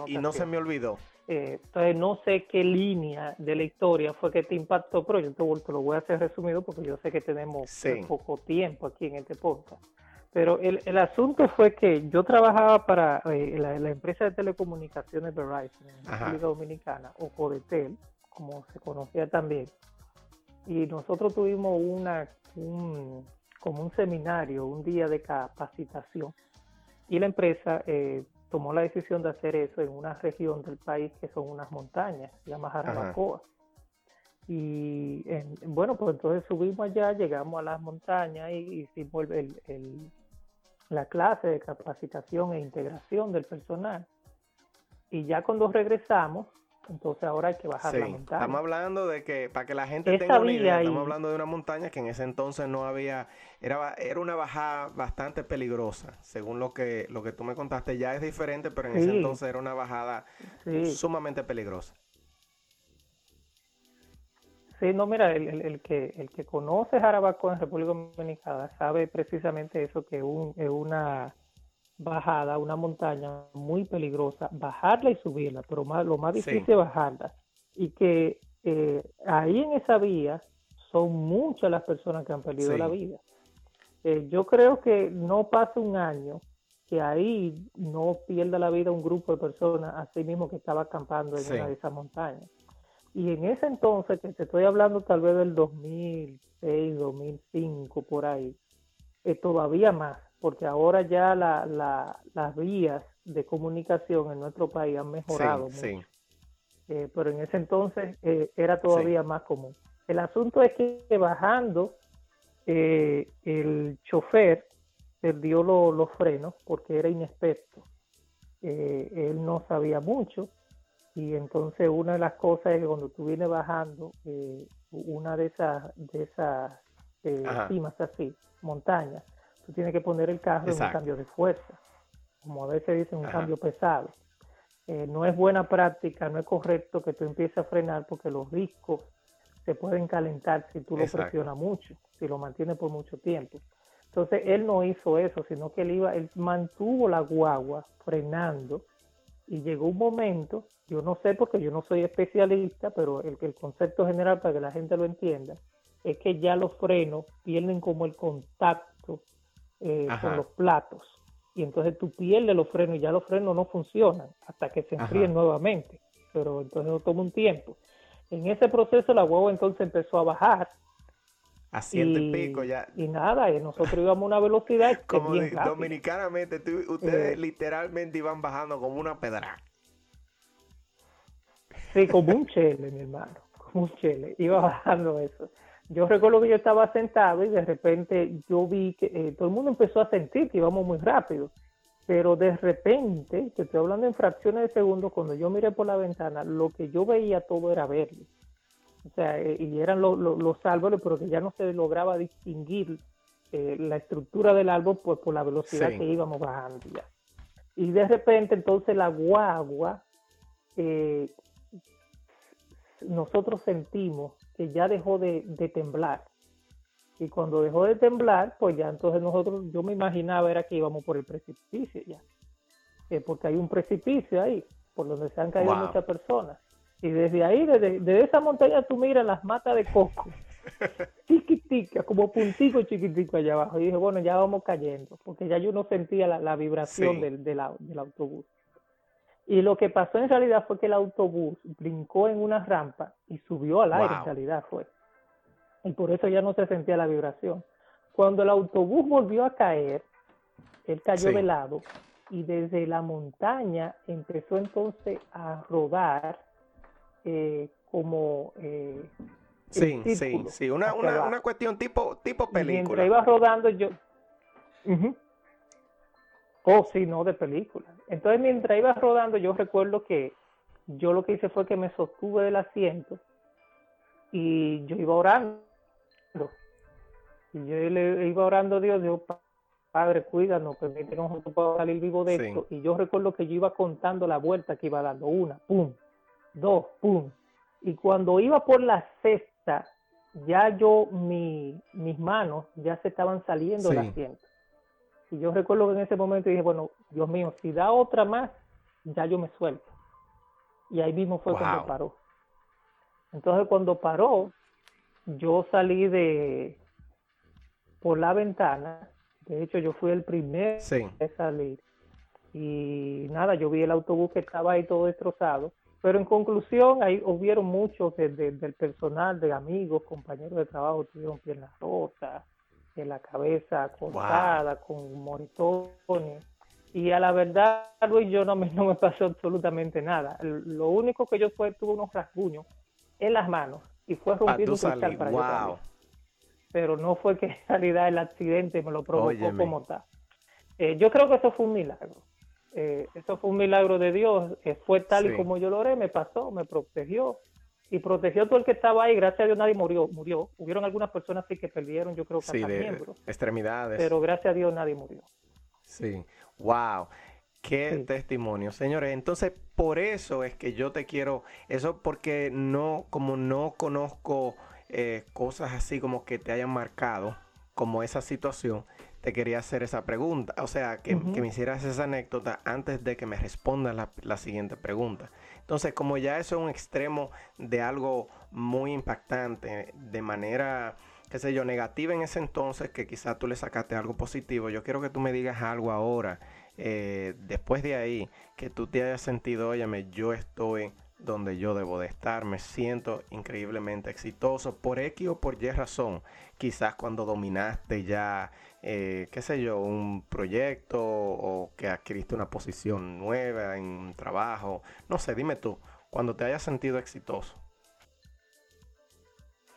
y, no se me olvidó. Eh, entonces no sé qué línea de la historia fue que te impactó, pero yo te, lo voy a hacer resumido porque yo sé que tenemos poco tiempo aquí en este podcast. Pero el, el asunto fue que yo trabajaba para eh, la, empresa de telecomunicaciones Verizon en la República Dominicana, o Codetel, como se conocía también y nosotros tuvimos una, un, como un seminario, un día de capacitación y la empresa eh, tomó la decisión de hacer eso en una región del país que son unas montañas, se llama Jarabacoa. Y bueno, pues entonces subimos allá, llegamos a las montañas y hicimos el, el, la clase de capacitación e integración del personal. Y ya cuando regresamos, entonces ahora hay que bajar la montaña. Estamos hablando de que, para que la gente tenga una idea, estamos hablando de una montaña que en ese entonces no había, era, era una bajada bastante peligrosa, según lo que, lo que tú me contaste, ya es diferente, pero en ese entonces era una bajada sumamente peligrosa. Sí, no, mira, el, el, que, el que conoce Jarabacoa en República Dominicana sabe precisamente eso, que un, es una bajada, una montaña muy peligrosa, bajarla y subirla, pero más, lo más difícil es bajarla. Y que eh, ahí en esa vía son muchas las personas que han perdido la vida. Eh, yo creo que no pasa un año que ahí no pierda la vida un grupo de personas, así mismo que estaba acampando en una de esas montañas. Y en ese entonces, que te estoy hablando tal vez del 2006, 2005, por ahí, es todavía más porque ahora ya las vías de comunicación en nuestro país han mejorado mucho. Eh, pero en ese entonces eh, era todavía más común. El asunto es que bajando, eh, el chofer perdió los frenos porque era inexperto. él no sabía mucho y entonces una de las cosas es que cuando tú vienes bajando una de esas de esas cimas así, montañas, tú tienes que poner el carro en un cambio de fuerza, como a veces dicen, un cambio pesado. Eh, no es buena práctica, no es correcto que tú empieces a frenar porque los discos se pueden calentar si tú lo presionas mucho, si lo mantienes por mucho tiempo. Entonces él no hizo eso, sino que él iba, él mantuvo la guagua frenando y llegó un momento, yo no sé porque yo no soy especialista, pero el, el concepto general para que la gente lo entienda, es que ya los frenos pierden como el contacto eh, con los platos. Y entonces tú pierdes los frenos y ya los frenos no funcionan hasta que se enfríen nuevamente. Pero entonces no toma un tiempo. En ese proceso la huevo entonces empezó a bajar. A ciento y, pico ya. Y nada, y nosotros íbamos a una velocidad. (laughs) como dominicanamente, ustedes eh. literalmente iban bajando como una pedra. Sí, como un chele, mi hermano. Como un chele. Iba bajando eso. Yo recuerdo que yo estaba sentado y de repente yo vi que eh, todo el mundo empezó a sentir que íbamos muy rápido. Pero de repente, te estoy hablando en fracciones de segundos, cuando yo miré por la ventana, lo que yo veía todo era verde. O sea, eh, y eran los árboles, pero que ya no se lograba distinguir eh, la estructura del árbol pues, por la velocidad que íbamos bajando ya. Y de repente entonces la guagua, eh, nosotros sentimos que ya dejó de, temblar. Y cuando dejó de temblar, pues ya entonces nosotros, yo me imaginaba era que íbamos por el precipicio ya. porque hay un precipicio ahí, por donde se han caído muchas personas. Y desde ahí, desde, esa montaña, tú miras las matas de coco, (laughs) chiquitica, como puntico chiquitico allá abajo. Y dije, bueno, ya vamos cayendo, porque ya yo no sentía la, vibración del, del, autobús. Y lo que pasó en realidad fue que el autobús brincó en una rampa y subió al aire, en realidad fue. Y por eso ya no se sentía la vibración. Cuando el autobús volvió a caer, él cayó de lado y desde la montaña empezó entonces a rodar eh, como... Eh, sí, sí, sí, una, una, una, cuestión tipo, tipo película. mientras iba rodando yo... Oh, sí, no, de película. Entonces, mientras iba rodando, yo recuerdo que yo lo que hice fue que me sostuve del asiento y yo iba orando. Y yo le iba orando a Dios, Dios, Padre, cuídanos, permite que nosotros podamos salir vivo de esto. Y yo recuerdo que yo iba contando la vuelta que iba dando. Una, pum, dos, pum. Y cuando iba por la sexta, ya yo, mi, mis manos ya se estaban saliendo del asiento. Y yo recuerdo que en ese momento dije, bueno, Dios mío, si da otra más, ya yo me suelto. Y ahí mismo fue cuando paró. Entonces cuando paró, yo salí de por la ventana. De hecho, yo fui el primero sí. salir. Y nada, yo vi el autobús que estaba ahí todo destrozado. Pero en conclusión, ahí hubieron muchos del personal, de amigos, compañeros de trabajo, tuvieron piernas rotas, en la cabeza cortada, con moritones. Y a la verdad, Luis, yo no me, (laughs) no me pasó absolutamente nada. Lo único que yo fue, tuve unos rasguños en las manos y fue rompiendo un cristal para wow. Pero no fue que (laughs) en realidad el accidente me lo provocó como tal. Eh, yo creo que eso fue un milagro. Eh, eso fue un milagro de Dios. Eh, fue tal y como yo lo oré, me pasó, me protegió y protegió a todo el que estaba ahí. Gracias a Dios nadie murió. murió. Hubieron algunas personas sí que perdieron, yo creo que sí, de miembros. Extremidades. Pero gracias a Dios nadie murió. Sí. Wow. Qué testimonio, señores. Entonces, por eso es que yo te quiero, eso porque no, como no conozco eh, cosas así como que te hayan marcado, como esa situación, te quería hacer esa pregunta, o sea, que, me hicieras esa anécdota antes de que me respondas la, siguiente pregunta. Entonces, como ya eso es un extremo de algo muy impactante, de manera, qué sé yo, negativa en ese entonces, que quizás tú le sacaste algo positivo, yo quiero que tú me digas algo ahora, eh, después de ahí, que tú te hayas sentido, óyeme, yo estoy donde yo debo de estar, me siento increíblemente exitoso por X o por Y razón. Quizás cuando dominaste ya eh, qué sé yo, un proyecto o que adquiriste una posición nueva en un trabajo. No sé, dime tú, cuando te hayas sentido exitoso.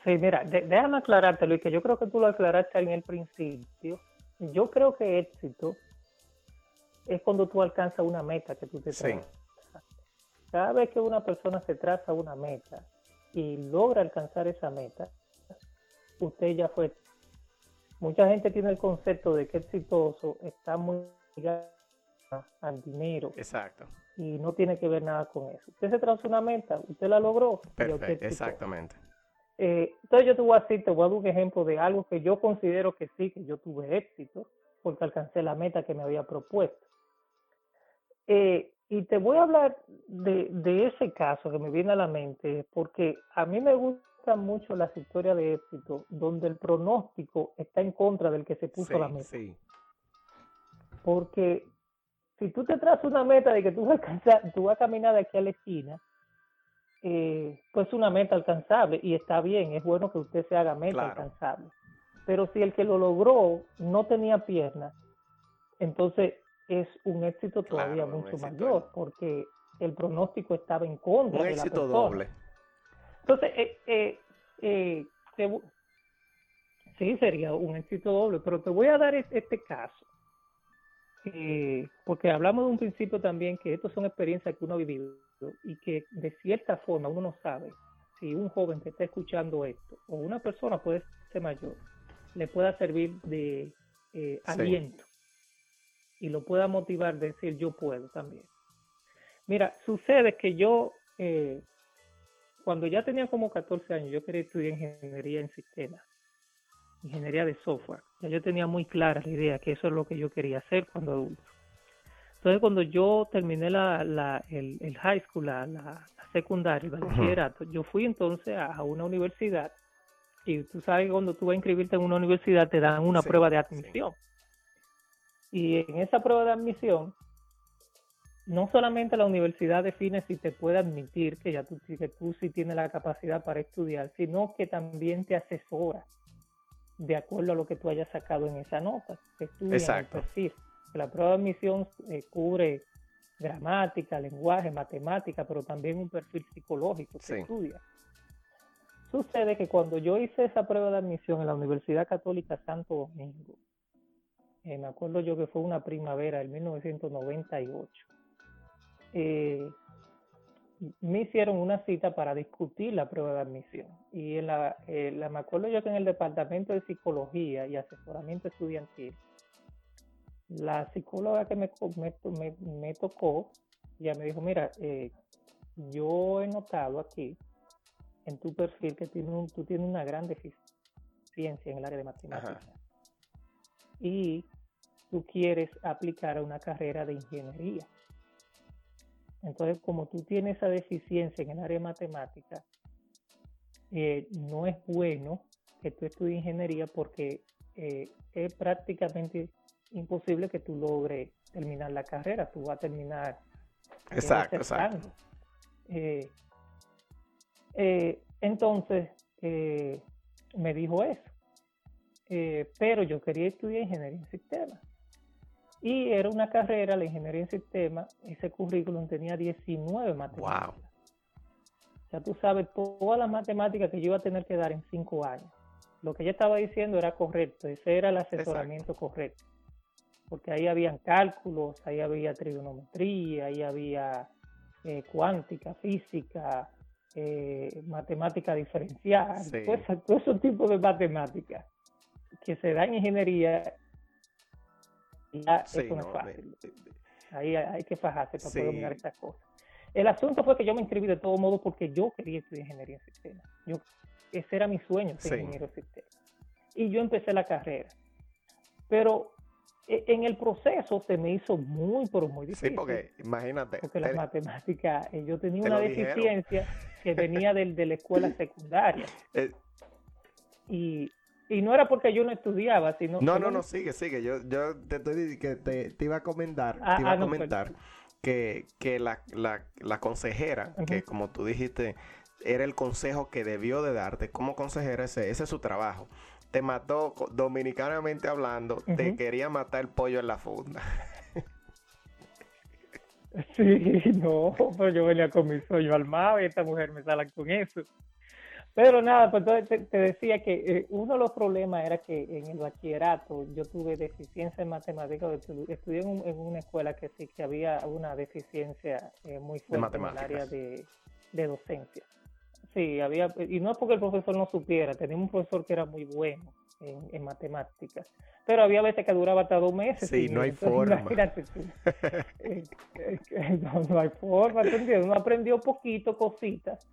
Sí, mira, déjame aclararte, Luis, que yo creo que tú lo aclaraste en el principio. Yo creo que éxito es cuando tú alcanzas una meta que tú te trazas. Cada vez que una persona se traza una meta y logra alcanzar esa meta, usted ya fue mucha gente tiene el concepto de que exitoso está muy ligado al dinero. Exacto. Y no tiene que ver nada con eso. Usted se traza una meta, usted la logró. Perfecto, exactamente. Eh, entonces yo te voy a decir, te voy a dar un ejemplo de algo que yo considero que sí, que yo tuve éxito, porque alcancé la meta que me había propuesto. Eh, y te voy a hablar de, de ese caso que me viene a la mente, porque a mí me gusta mucho las historias de éxito donde el pronóstico está en contra del que se puso la meta. Porque si tú te trazas una meta de que tú vas a, tú vas a caminar de aquí a la esquina, eh, pues una meta alcanzable y está bien, es bueno que usted se haga meta alcanzable. Pero si el que lo logró no tenía piernas, entonces es un éxito todavía mucho mayor porque el pronóstico estaba en contra. Un de éxito doble. Entonces, eh, eh, eh sí, sería un éxito doble, pero te voy a dar este caso. Eh, porque hablamos de un principio también que estas son experiencias que uno ha vivido y que de cierta forma uno no sabe si un joven que está escuchando esto, o una persona puede ser mayor, le pueda servir de eh, aliento y lo pueda motivar a decir yo puedo también. Mira, sucede que yo, eh, cuando ya tenía como 14 años, yo quería estudiar ingeniería en sistemas, ingeniería de software. Ya yo tenía muy clara la idea que eso es lo que yo quería hacer cuando adulto. Entonces, cuando yo terminé la, la, el, el high school, la, la secundaria, el bachillerato, yo fui entonces a, una universidad y tú sabes que cuando tú vas a inscribirte en una universidad te dan una prueba de admisión. Y en esa prueba de admisión, no solamente la universidad define si te puede admitir que ya tú, que tú sí tienes la capacidad para estudiar, sino que también te asesora de acuerdo a lo que tú hayas sacado en esa nota. Estudia el perfil. La prueba de admisión eh, cubre gramática, lenguaje, matemática, pero también un perfil psicológico que estudia. Sucede que cuando yo hice esa prueba de admisión en la Universidad Católica Santo Domingo, eh, me acuerdo yo que fue una primavera del 1998, eh, me hicieron una cita para discutir la prueba de admisión. Y en la, eh, la, me acuerdo yo que en el Departamento de Psicología y Asesoramiento Estudiantil, la psicóloga que me, me, me, tocó, ya me dijo, mira, eh, yo he notado aquí en tu perfil que tiene un, tú tienes una gran deficiencia en el área de matemáticas. Y tú quieres aplicar a una carrera de ingeniería. Entonces, como tú tienes esa deficiencia en el área de matemáticas, eh, no es bueno que tú estudies ingeniería porque eh, es prácticamente imposible que tú logres terminar la carrera, tú vas a terminar. Exacto, exacto. Eh, entonces, me dijo eso. pero yo quería estudiar ingeniería en sistemas. Y era una carrera, la ingeniería en sistemas, ese currículum tenía 19 matemáticas. Wow. O sea, tú sabes todas las matemáticas que yo iba a tener que dar en cinco años. Lo que ella estaba diciendo era correcto, ese era el asesoramiento correcto porque ahí habían cálculos, ahí había trigonometría, ahí había eh, cuántica, física, eh, matemática diferencial, todo, ese tipo de matemáticas que se da en ingeniería, ya eso no es fácil. Ahí hay, que fajarse para poder mirar estas cosas. El asunto fue que yo me inscribí de todo modo porque yo quería estudiar ingeniería en sistemas. Yo, ese era mi sueño, ser ingeniero de sistemas. Y yo empecé la carrera. Pero e, en el proceso se me hizo muy, pero muy difícil. Sí, porque imagínate. Porque las matemáticas, eh, yo tenía una deficiencia que venía del, de la escuela secundaria. (laughs) Eh, y, y, no era porque yo no estudiaba, sino... No, no, no, sigue, sigue. Yo, yo te, estoy, que te, te iba a comentar, te ah, iba a ah, comentar que, que la, la, la consejera, que como tú dijiste, era el consejo que debió de darte como consejera, ese, ese es su trabajo te mató, dominicanamente hablando, te quería matar el pollo en la funda. (laughs) Sí, no, pues yo venía con mi sueño armado y esta mujer me sale con eso. Pero nada, pues te, decía que eh, uno de los problemas era que en el bachillerato yo tuve deficiencia en matemáticas, estudié en, una escuela que sí que había una deficiencia eh, muy fuerte en el área de, de docencia. Sí, había, y no es porque el profesor no supiera, teníamos un profesor que era muy bueno en, matemáticas, pero había veces que duraba hasta dos meses. Sí, no hay forma. Eh, eh, eh, no, hay forma, Uno aprendió poquito, cositas,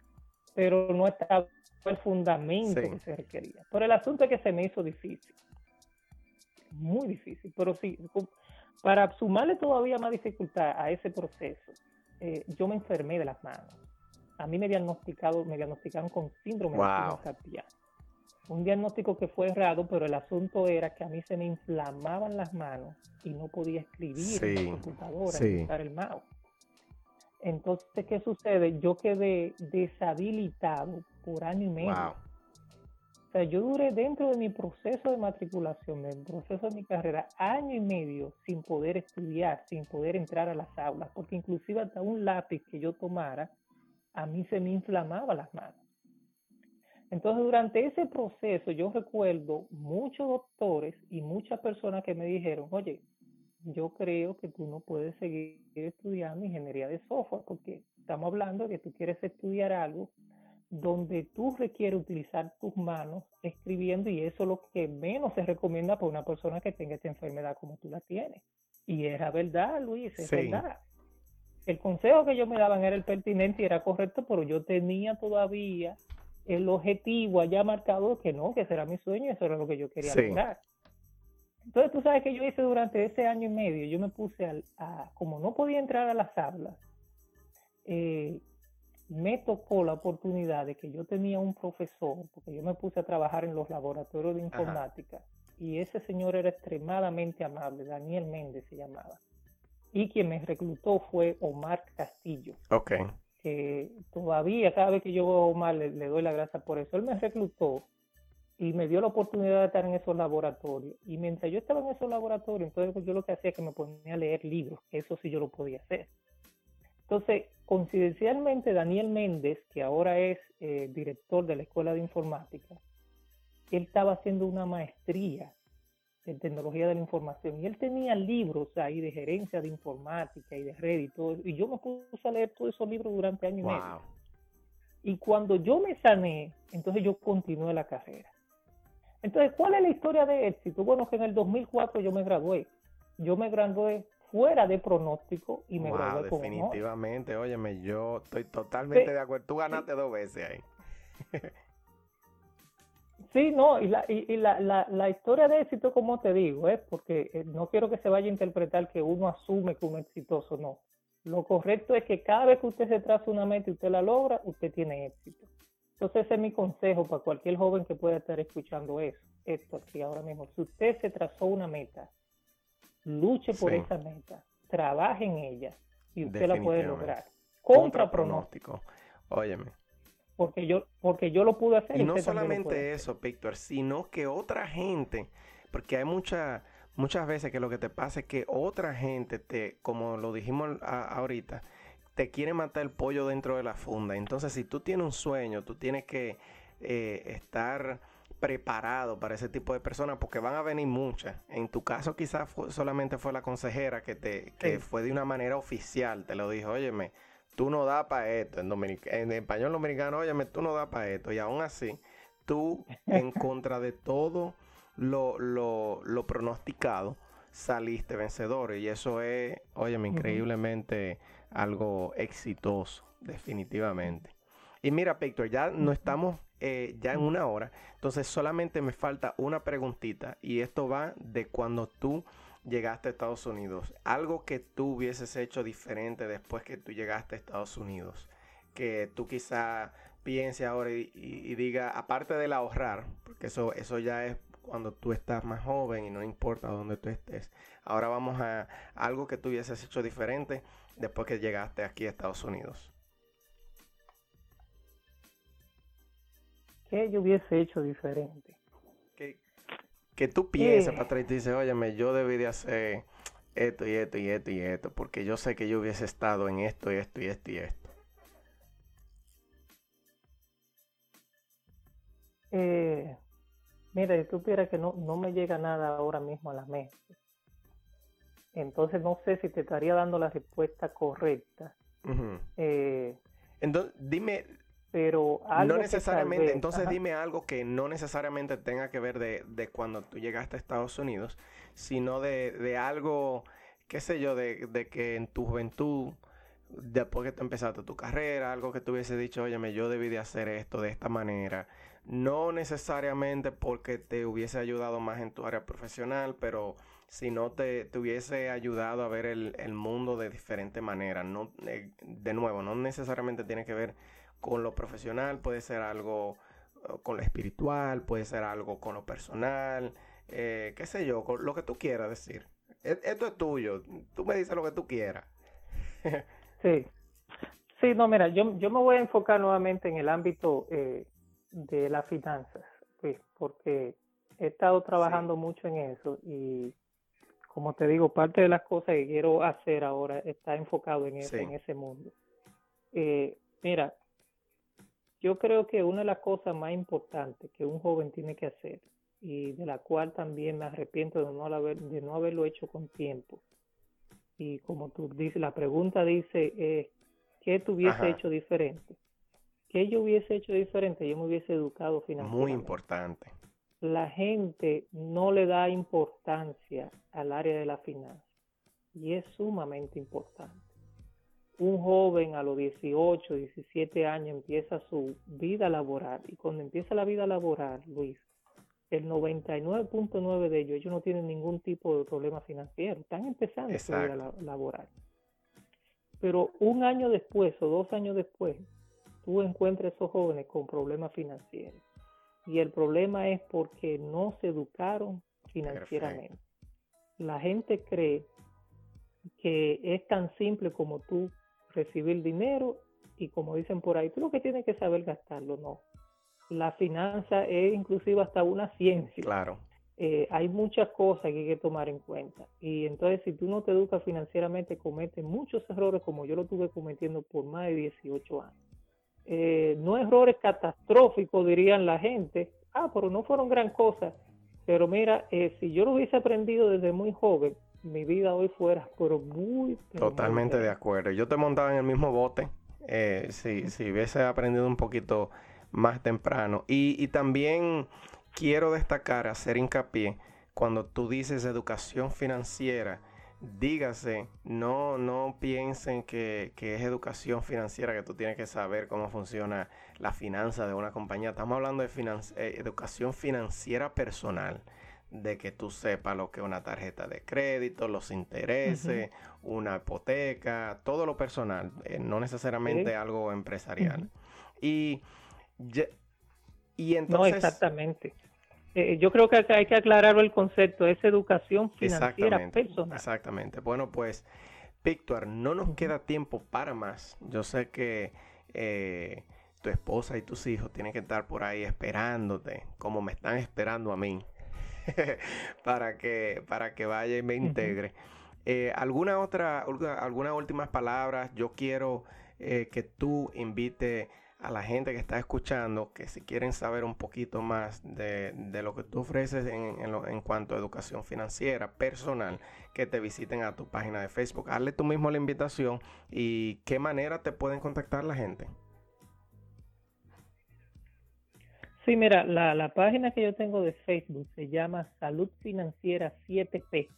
pero no estaba el fundamento que se requería. Pero el asunto es que se me hizo difícil, muy difícil, pero sí, para sumarle todavía más dificultad a ese proceso, yo me enfermé de las manos a mí me diagnosticado, me diagnosticaron con síndrome wow. de Un diagnóstico que fue errado, pero el asunto era que a mí se me inflamaban las manos y no podía escribir en la computadora, usar el mouse. Entonces, ¿qué sucede? Yo quedé deshabilitado por año y medio. O sea, yo duré dentro de mi proceso de matriculación, del proceso de mi carrera, año y medio sin poder estudiar, sin poder entrar a las aulas, porque inclusive hasta un lápiz que yo tomara, a mí se me inflamaba las manos. Entonces, durante ese proceso, yo recuerdo muchos doctores y muchas personas que me dijeron, oye, yo creo que tú no puedes seguir estudiando ingeniería de software porque estamos hablando de que tú quieres estudiar algo donde tú requieres utilizar tus manos escribiendo y eso es lo que menos se recomienda para una persona que tenga esta enfermedad como tú la tienes. Y era verdad, Luis, es verdad. El consejo que ellos me daban era el pertinente y era correcto, pero yo tenía todavía el objetivo allá marcado que no, que ese era mi sueño, eso era lo que yo quería lograr. Entonces, tú sabes que yo hice durante ese año y medio, yo me puse a, como no podía entrar a las aulas, eh, me tocó la oportunidad de que yo tenía un profesor, porque yo me puse a trabajar en los laboratorios de informática, y ese señor era extremadamente amable, Daniel Méndez se llamaba. Y quien me reclutó fue Omar Castillo. Ok. Que todavía, cada vez que yo veo a Omar, le, doy la gracia por eso. Él me reclutó y me dio la oportunidad de estar en esos laboratorios. Y mientras yo estaba en esos laboratorios, entonces pues, yo lo que hacía es que me ponía a leer libros. Eso sí yo lo podía hacer. Entonces, coincidencialmente, Daniel Méndez, que ahora es eh, director de la Escuela de Informática, él estaba haciendo una maestría en tecnología de la información y él tenía libros ahí de gerencia de informática y de red y todo. Y yo me puse a leer todos esos libros durante año y medio. Y cuando yo me sané, entonces yo continué la carrera. Entonces, ¿cuál es la historia de éxito? Bueno, que en el 2004 yo me gradué. Yo me gradué fuera de pronóstico y me gradué con Definitivamente, óyeme, yo estoy totalmente de acuerdo. Tú ganaste dos veces ahí. (laughs) sí, no, y, la, y, la, la, historia de éxito, como te digo, es porque eh, no quiero que se vaya a interpretar que uno asume que uno es exitoso, no. Lo correcto es que cada vez que usted se traza una meta y usted la logra, usted tiene éxito. Entonces ese es mi consejo para cualquier joven que pueda estar escuchando eso, esto aquí ahora mismo. Si usted se trazó una meta luche por esa meta, trabaje en ella y usted la puede lograr. Contra, pronóstico. Óyeme. Porque yo, porque yo lo pude hacer. Y, no solamente eso, Víctor, sino que otra gente, porque hay mucha, muchas veces que lo que te pasa es que otra gente te, como lo dijimos ahorita, te quiere matar el pollo dentro de la funda. Entonces, si tú tienes un sueño, tú tienes que eh, estar preparado para ese tipo de personas porque van a venir muchas. En tu caso quizás solamente fue la consejera que te que fue de una manera oficial, te lo dijo, óyeme, tú no das para esto. En, en español dominicano, óyeme, tú no das para esto. Y aún así, tú en (laughs) contra de todo lo, lo, lo pronosticado, saliste vencedor. Y eso es, óyeme, increíblemente algo exitoso, definitivamente. Y mira, Víctor, ya no estamos eh, ya en una hora. Entonces solamente me falta una preguntita y esto va de cuando tú llegaste a Estados Unidos. Algo que tú hubieses hecho diferente después que tú llegaste a Estados Unidos. Que tú quizá piense ahora y, diga, aparte del ahorrar, porque eso, eso ya es cuando tú estás más joven y no importa dónde tú estés. Ahora vamos a algo que tú hubieses hecho diferente después que llegaste aquí a Estados Unidos. ¿Qué yo hubiese hecho diferente? Que, tú piensas, eh. Patricia, y dices, óyeme, yo debí de hacer esto y esto y esto y esto, porque yo sé que yo hubiese estado en esto y esto y esto y esto. Eh, mira, si tú que no, no me llega nada ahora mismo a la mente. Entonces no sé si te estaría dando la respuesta correcta. eh, Entonces, dime, pero no necesariamente, entonces dime algo que no necesariamente tenga que ver de, de cuando tú llegaste a Estados Unidos, sino de, de algo, qué sé yo, de, de, que en tu juventud, después que tú empezaste tu carrera, algo que tú hubiese dicho, óyeme, yo debí de hacer esto de esta manera, no necesariamente porque te hubiese ayudado más en tu área profesional, pero si no te, te hubiese ayudado a ver el, el mundo de diferente manera, no, eh, de nuevo, no necesariamente tiene que ver con lo profesional, puede ser algo eh, con lo espiritual, puede ser algo con lo personal, eh, qué sé yo, con lo que tú quieras decir. E, esto es tuyo, tú me dices lo que tú quieras. (laughs) sí, sí, no, mira, yo, yo me voy a enfocar nuevamente en el ámbito eh, de las finanzas, pues, porque he estado trabajando mucho en eso y como te digo, parte de las cosas que quiero hacer ahora está enfocado en, ese, en ese mundo. mira, yo creo que una de las cosas más importantes que un joven tiene que hacer y de la cual también me arrepiento de no, haber, de no haberlo hecho con tiempo. Y como tú dices, la pregunta dice, eh, ¿qué tuviese hecho diferente? ¿qué yo hubiese hecho diferente? Yo me hubiese educado financieramente. Muy importante. La gente no le da importancia al área de la finanza y es sumamente importante. Un joven a los 18, 17 años empieza su vida laboral y cuando empieza la vida laboral, Luis, el 99.9 de ellos, ellos no tienen ningún tipo de problema financiero, están empezando su vida laboral. Pero un año después o dos años después, tú encuentras a esos jóvenes con problemas financieros. Y el problema es porque no se educaron financieramente. La gente cree que es tan simple como tú recibir dinero y como dicen por ahí, tú lo que tienes que saber gastarlo, no la finanza es inclusive hasta una ciencia. Claro. Eh, hay muchas cosas que hay que tomar en cuenta. Y entonces, si tú no te educas financieramente, cometes muchos errores como yo lo tuve cometiendo por más de 18 años. Eh, no errores catastróficos, dirían la gente. Ah, pero no fueron gran cosa. Pero mira, eh, si yo lo hubiese aprendido desde muy joven, mi vida hoy fuera, pero muy... Totalmente de acuerdo. Yo te montaba en el mismo bote. si, si hubiese aprendido un poquito más temprano. Y, también quiero destacar, hacer hincapié, cuando tú dices educación financiera, dígase, no, no piensen que, es educación financiera, que tú tienes que saber cómo funciona la finanza de una compañía. Estamos hablando de eh, educación financiera personal, de que tú sepas lo que es una tarjeta de crédito, los intereses, una hipoteca, todo lo personal, eh, no necesariamente algo empresarial. Y y entonces... No, exactamente. Eh, yo creo que hay que aclarar el concepto, es educación financiera personal. Exactamente. Bueno, pues, Víctor, no nos queda tiempo para más. Yo sé que eh, tu esposa y tus hijos tienen que estar por ahí esperándote, como me están esperando a mí, (laughs) para, que, para que vaya y me integre. Eh, ¿Alguna otra, alguna últimas palabras? Yo quiero que tú invites a la gente que está escuchando que si quieren saber un poquito más de, lo que tú ofreces en, en, cuanto a educación financiera personal, que te visiten a tu página de Facebook. Hazle tú mismo la invitación y qué manera te pueden contactar la gente. Sí, mira, la, la página que yo tengo de Facebook se llama Salud Financiera 7P.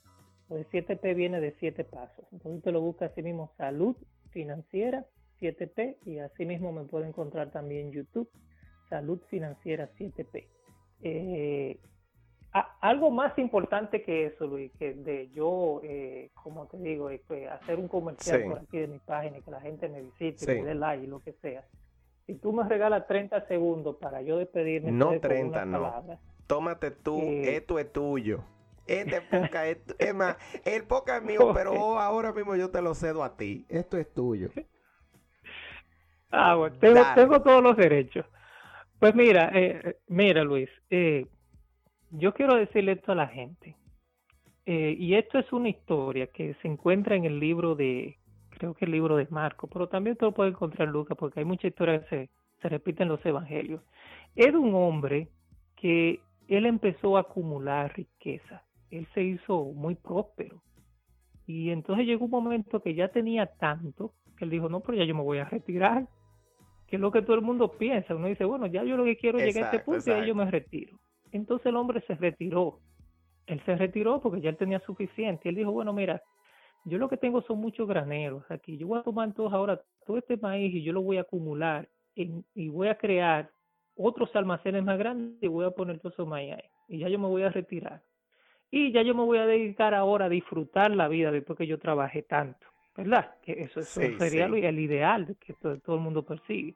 El 7P viene de 7 pasos. Entonces te lo buscas así mismo, Salud Financiera 7P y asimismo me puede encontrar también YouTube, Salud Financiera 7P. Eh, algo más importante que eso, Luis, que de yo, eh, como te digo, hacer un comercial por aquí de mi página, que la gente me visite, me dé like y lo que sea. Si tú me regalas 30 segundos para yo despedirme, no 30, no. Tómate tú, eh, esto es tuyo. Este poca (laughs) es, es más, el poca es mío, pero ahora mismo yo te lo cedo a ti. Esto es tuyo. (laughs) Ah, bueno, tengo, tengo todos los derechos. Pues mira, eh, mira Luis, eh, yo quiero decirle esto a la gente. Eh, y esto es una historia que se encuentra en el libro de, creo que el libro de Marco, pero también te lo puedes encontrar en Lucas porque hay muchas historias que se, se repiten en los evangelios. Era un hombre que él empezó a acumular riqueza. Él se hizo muy próspero. Y entonces llegó un momento que ya tenía tanto que él dijo, no, pero ya yo me voy a retirar que es lo que todo el mundo piensa. Uno dice, bueno, ya yo lo que quiero es llegar a este punto y ahí yo me retiro. Entonces el hombre se retiró. Él se retiró porque ya él tenía suficiente. Él dijo, bueno, mira, yo lo que tengo son muchos graneros aquí. Yo voy a tomar todos ahora todo este maíz y yo lo voy a acumular y voy a crear otros almacenes más grandes y voy a poner todo eso maíz ahí. Y ya yo me voy a retirar. Y ya yo me voy a dedicar ahora a disfrutar la vida después que yo trabajé tanto. ¿Verdad? Que eso, sería el ideal que todo, el mundo persigue.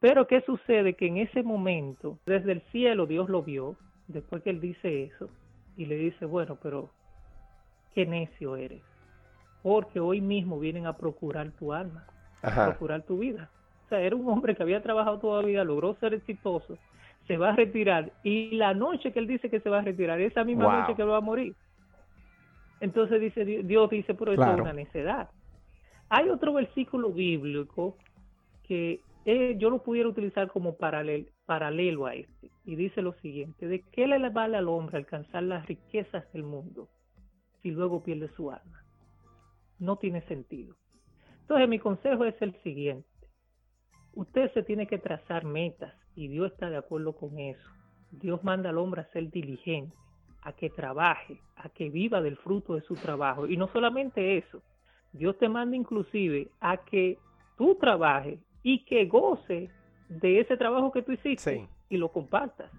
Pero ¿qué sucede? Que en ese momento, desde el cielo, Dios lo vio, después que él dice eso, y le dice, bueno, pero qué necio eres, porque hoy mismo vienen a procurar tu alma, a procurar tu vida. O sea, era un hombre que había trabajado toda la vida, logró ser exitoso, se va a retirar, y la noche que él dice que se va a retirar, esa misma noche que va a morir, entonces dice Dios dice, pero eso es una necedad. Hay otro versículo bíblico que eh, yo lo pudiera utilizar como paralelo, paralelo a este. Y dice lo siguiente, ¿de qué le vale al hombre alcanzar las riquezas del mundo si luego pierde su alma? No tiene sentido. Entonces mi consejo es el siguiente. Usted se tiene que trazar metas y Dios está de acuerdo con eso. Dios manda al hombre a ser diligente, a que trabaje, a que viva del fruto de su trabajo. Y no solamente eso, Dios te manda inclusive a que tú trabajes y que goce de ese trabajo que tú hiciste y lo compartas.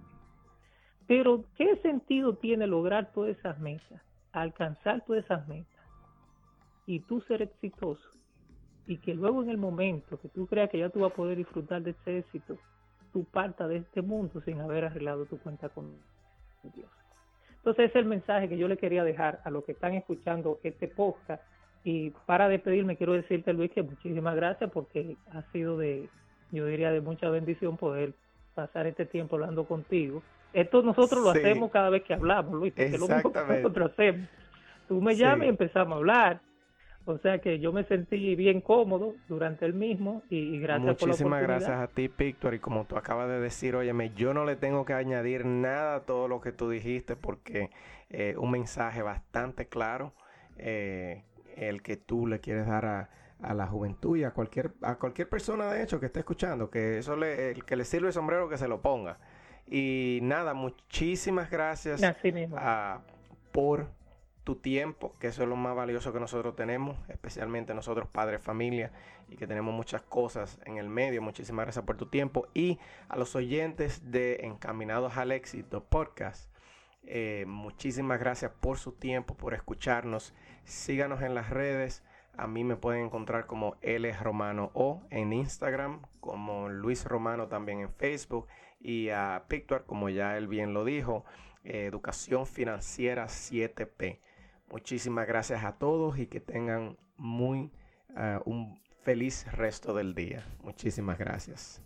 Pero, ¿qué sentido tiene lograr todas esas metas, alcanzar todas esas metas y tú ser exitoso y que luego en el momento que tú creas que ya tú vas a poder disfrutar de ese éxito, tú partas de este mundo sin haber arreglado tu cuenta con Dios. Entonces ese es el mensaje que yo le quería dejar a los que están escuchando este podcast. Y para despedirme quiero decirte Luis que muchísimas gracias porque ha sido de, yo diría, de mucha bendición poder pasar este tiempo hablando contigo. Esto nosotros lo hacemos cada vez que hablamos, Luis, porque es lo mismo que nosotros hacemos. Tú me llamas y empezamos a hablar o sea que yo me sentí bien cómodo durante el mismo y, gracias por la Muchísimas gracias a ti, Víctor. Y como tú acabas de decir, óyeme, yo no le tengo que añadir nada a todo lo que tú dijiste porque eh, un mensaje bastante claro, eh, el que tú le quieres dar a, la juventud y a cualquier, a cualquier persona, de hecho, que esté escuchando, que eso le, el que le sirve el sombrero, que se lo ponga. Y nada, muchísimas gracias a, por tu tiempo, que eso es lo más valioso que nosotros tenemos, especialmente nosotros padres, familia, y que tenemos muchas cosas en el medio. Muchísimas gracias por tu tiempo. Y a los oyentes de Encaminados al Éxito Podcast, eh, muchísimas gracias por su tiempo, por escucharnos. Síganos en las redes. A mí me pueden encontrar como L Romano o en Instagram, como Luis Romano también en Facebook y a Pictuar, como ya él bien lo dijo, Educación Financiera 7P. Muchísimas gracias a todos y que tengan muy uh, un feliz resto del día. Muchísimas gracias.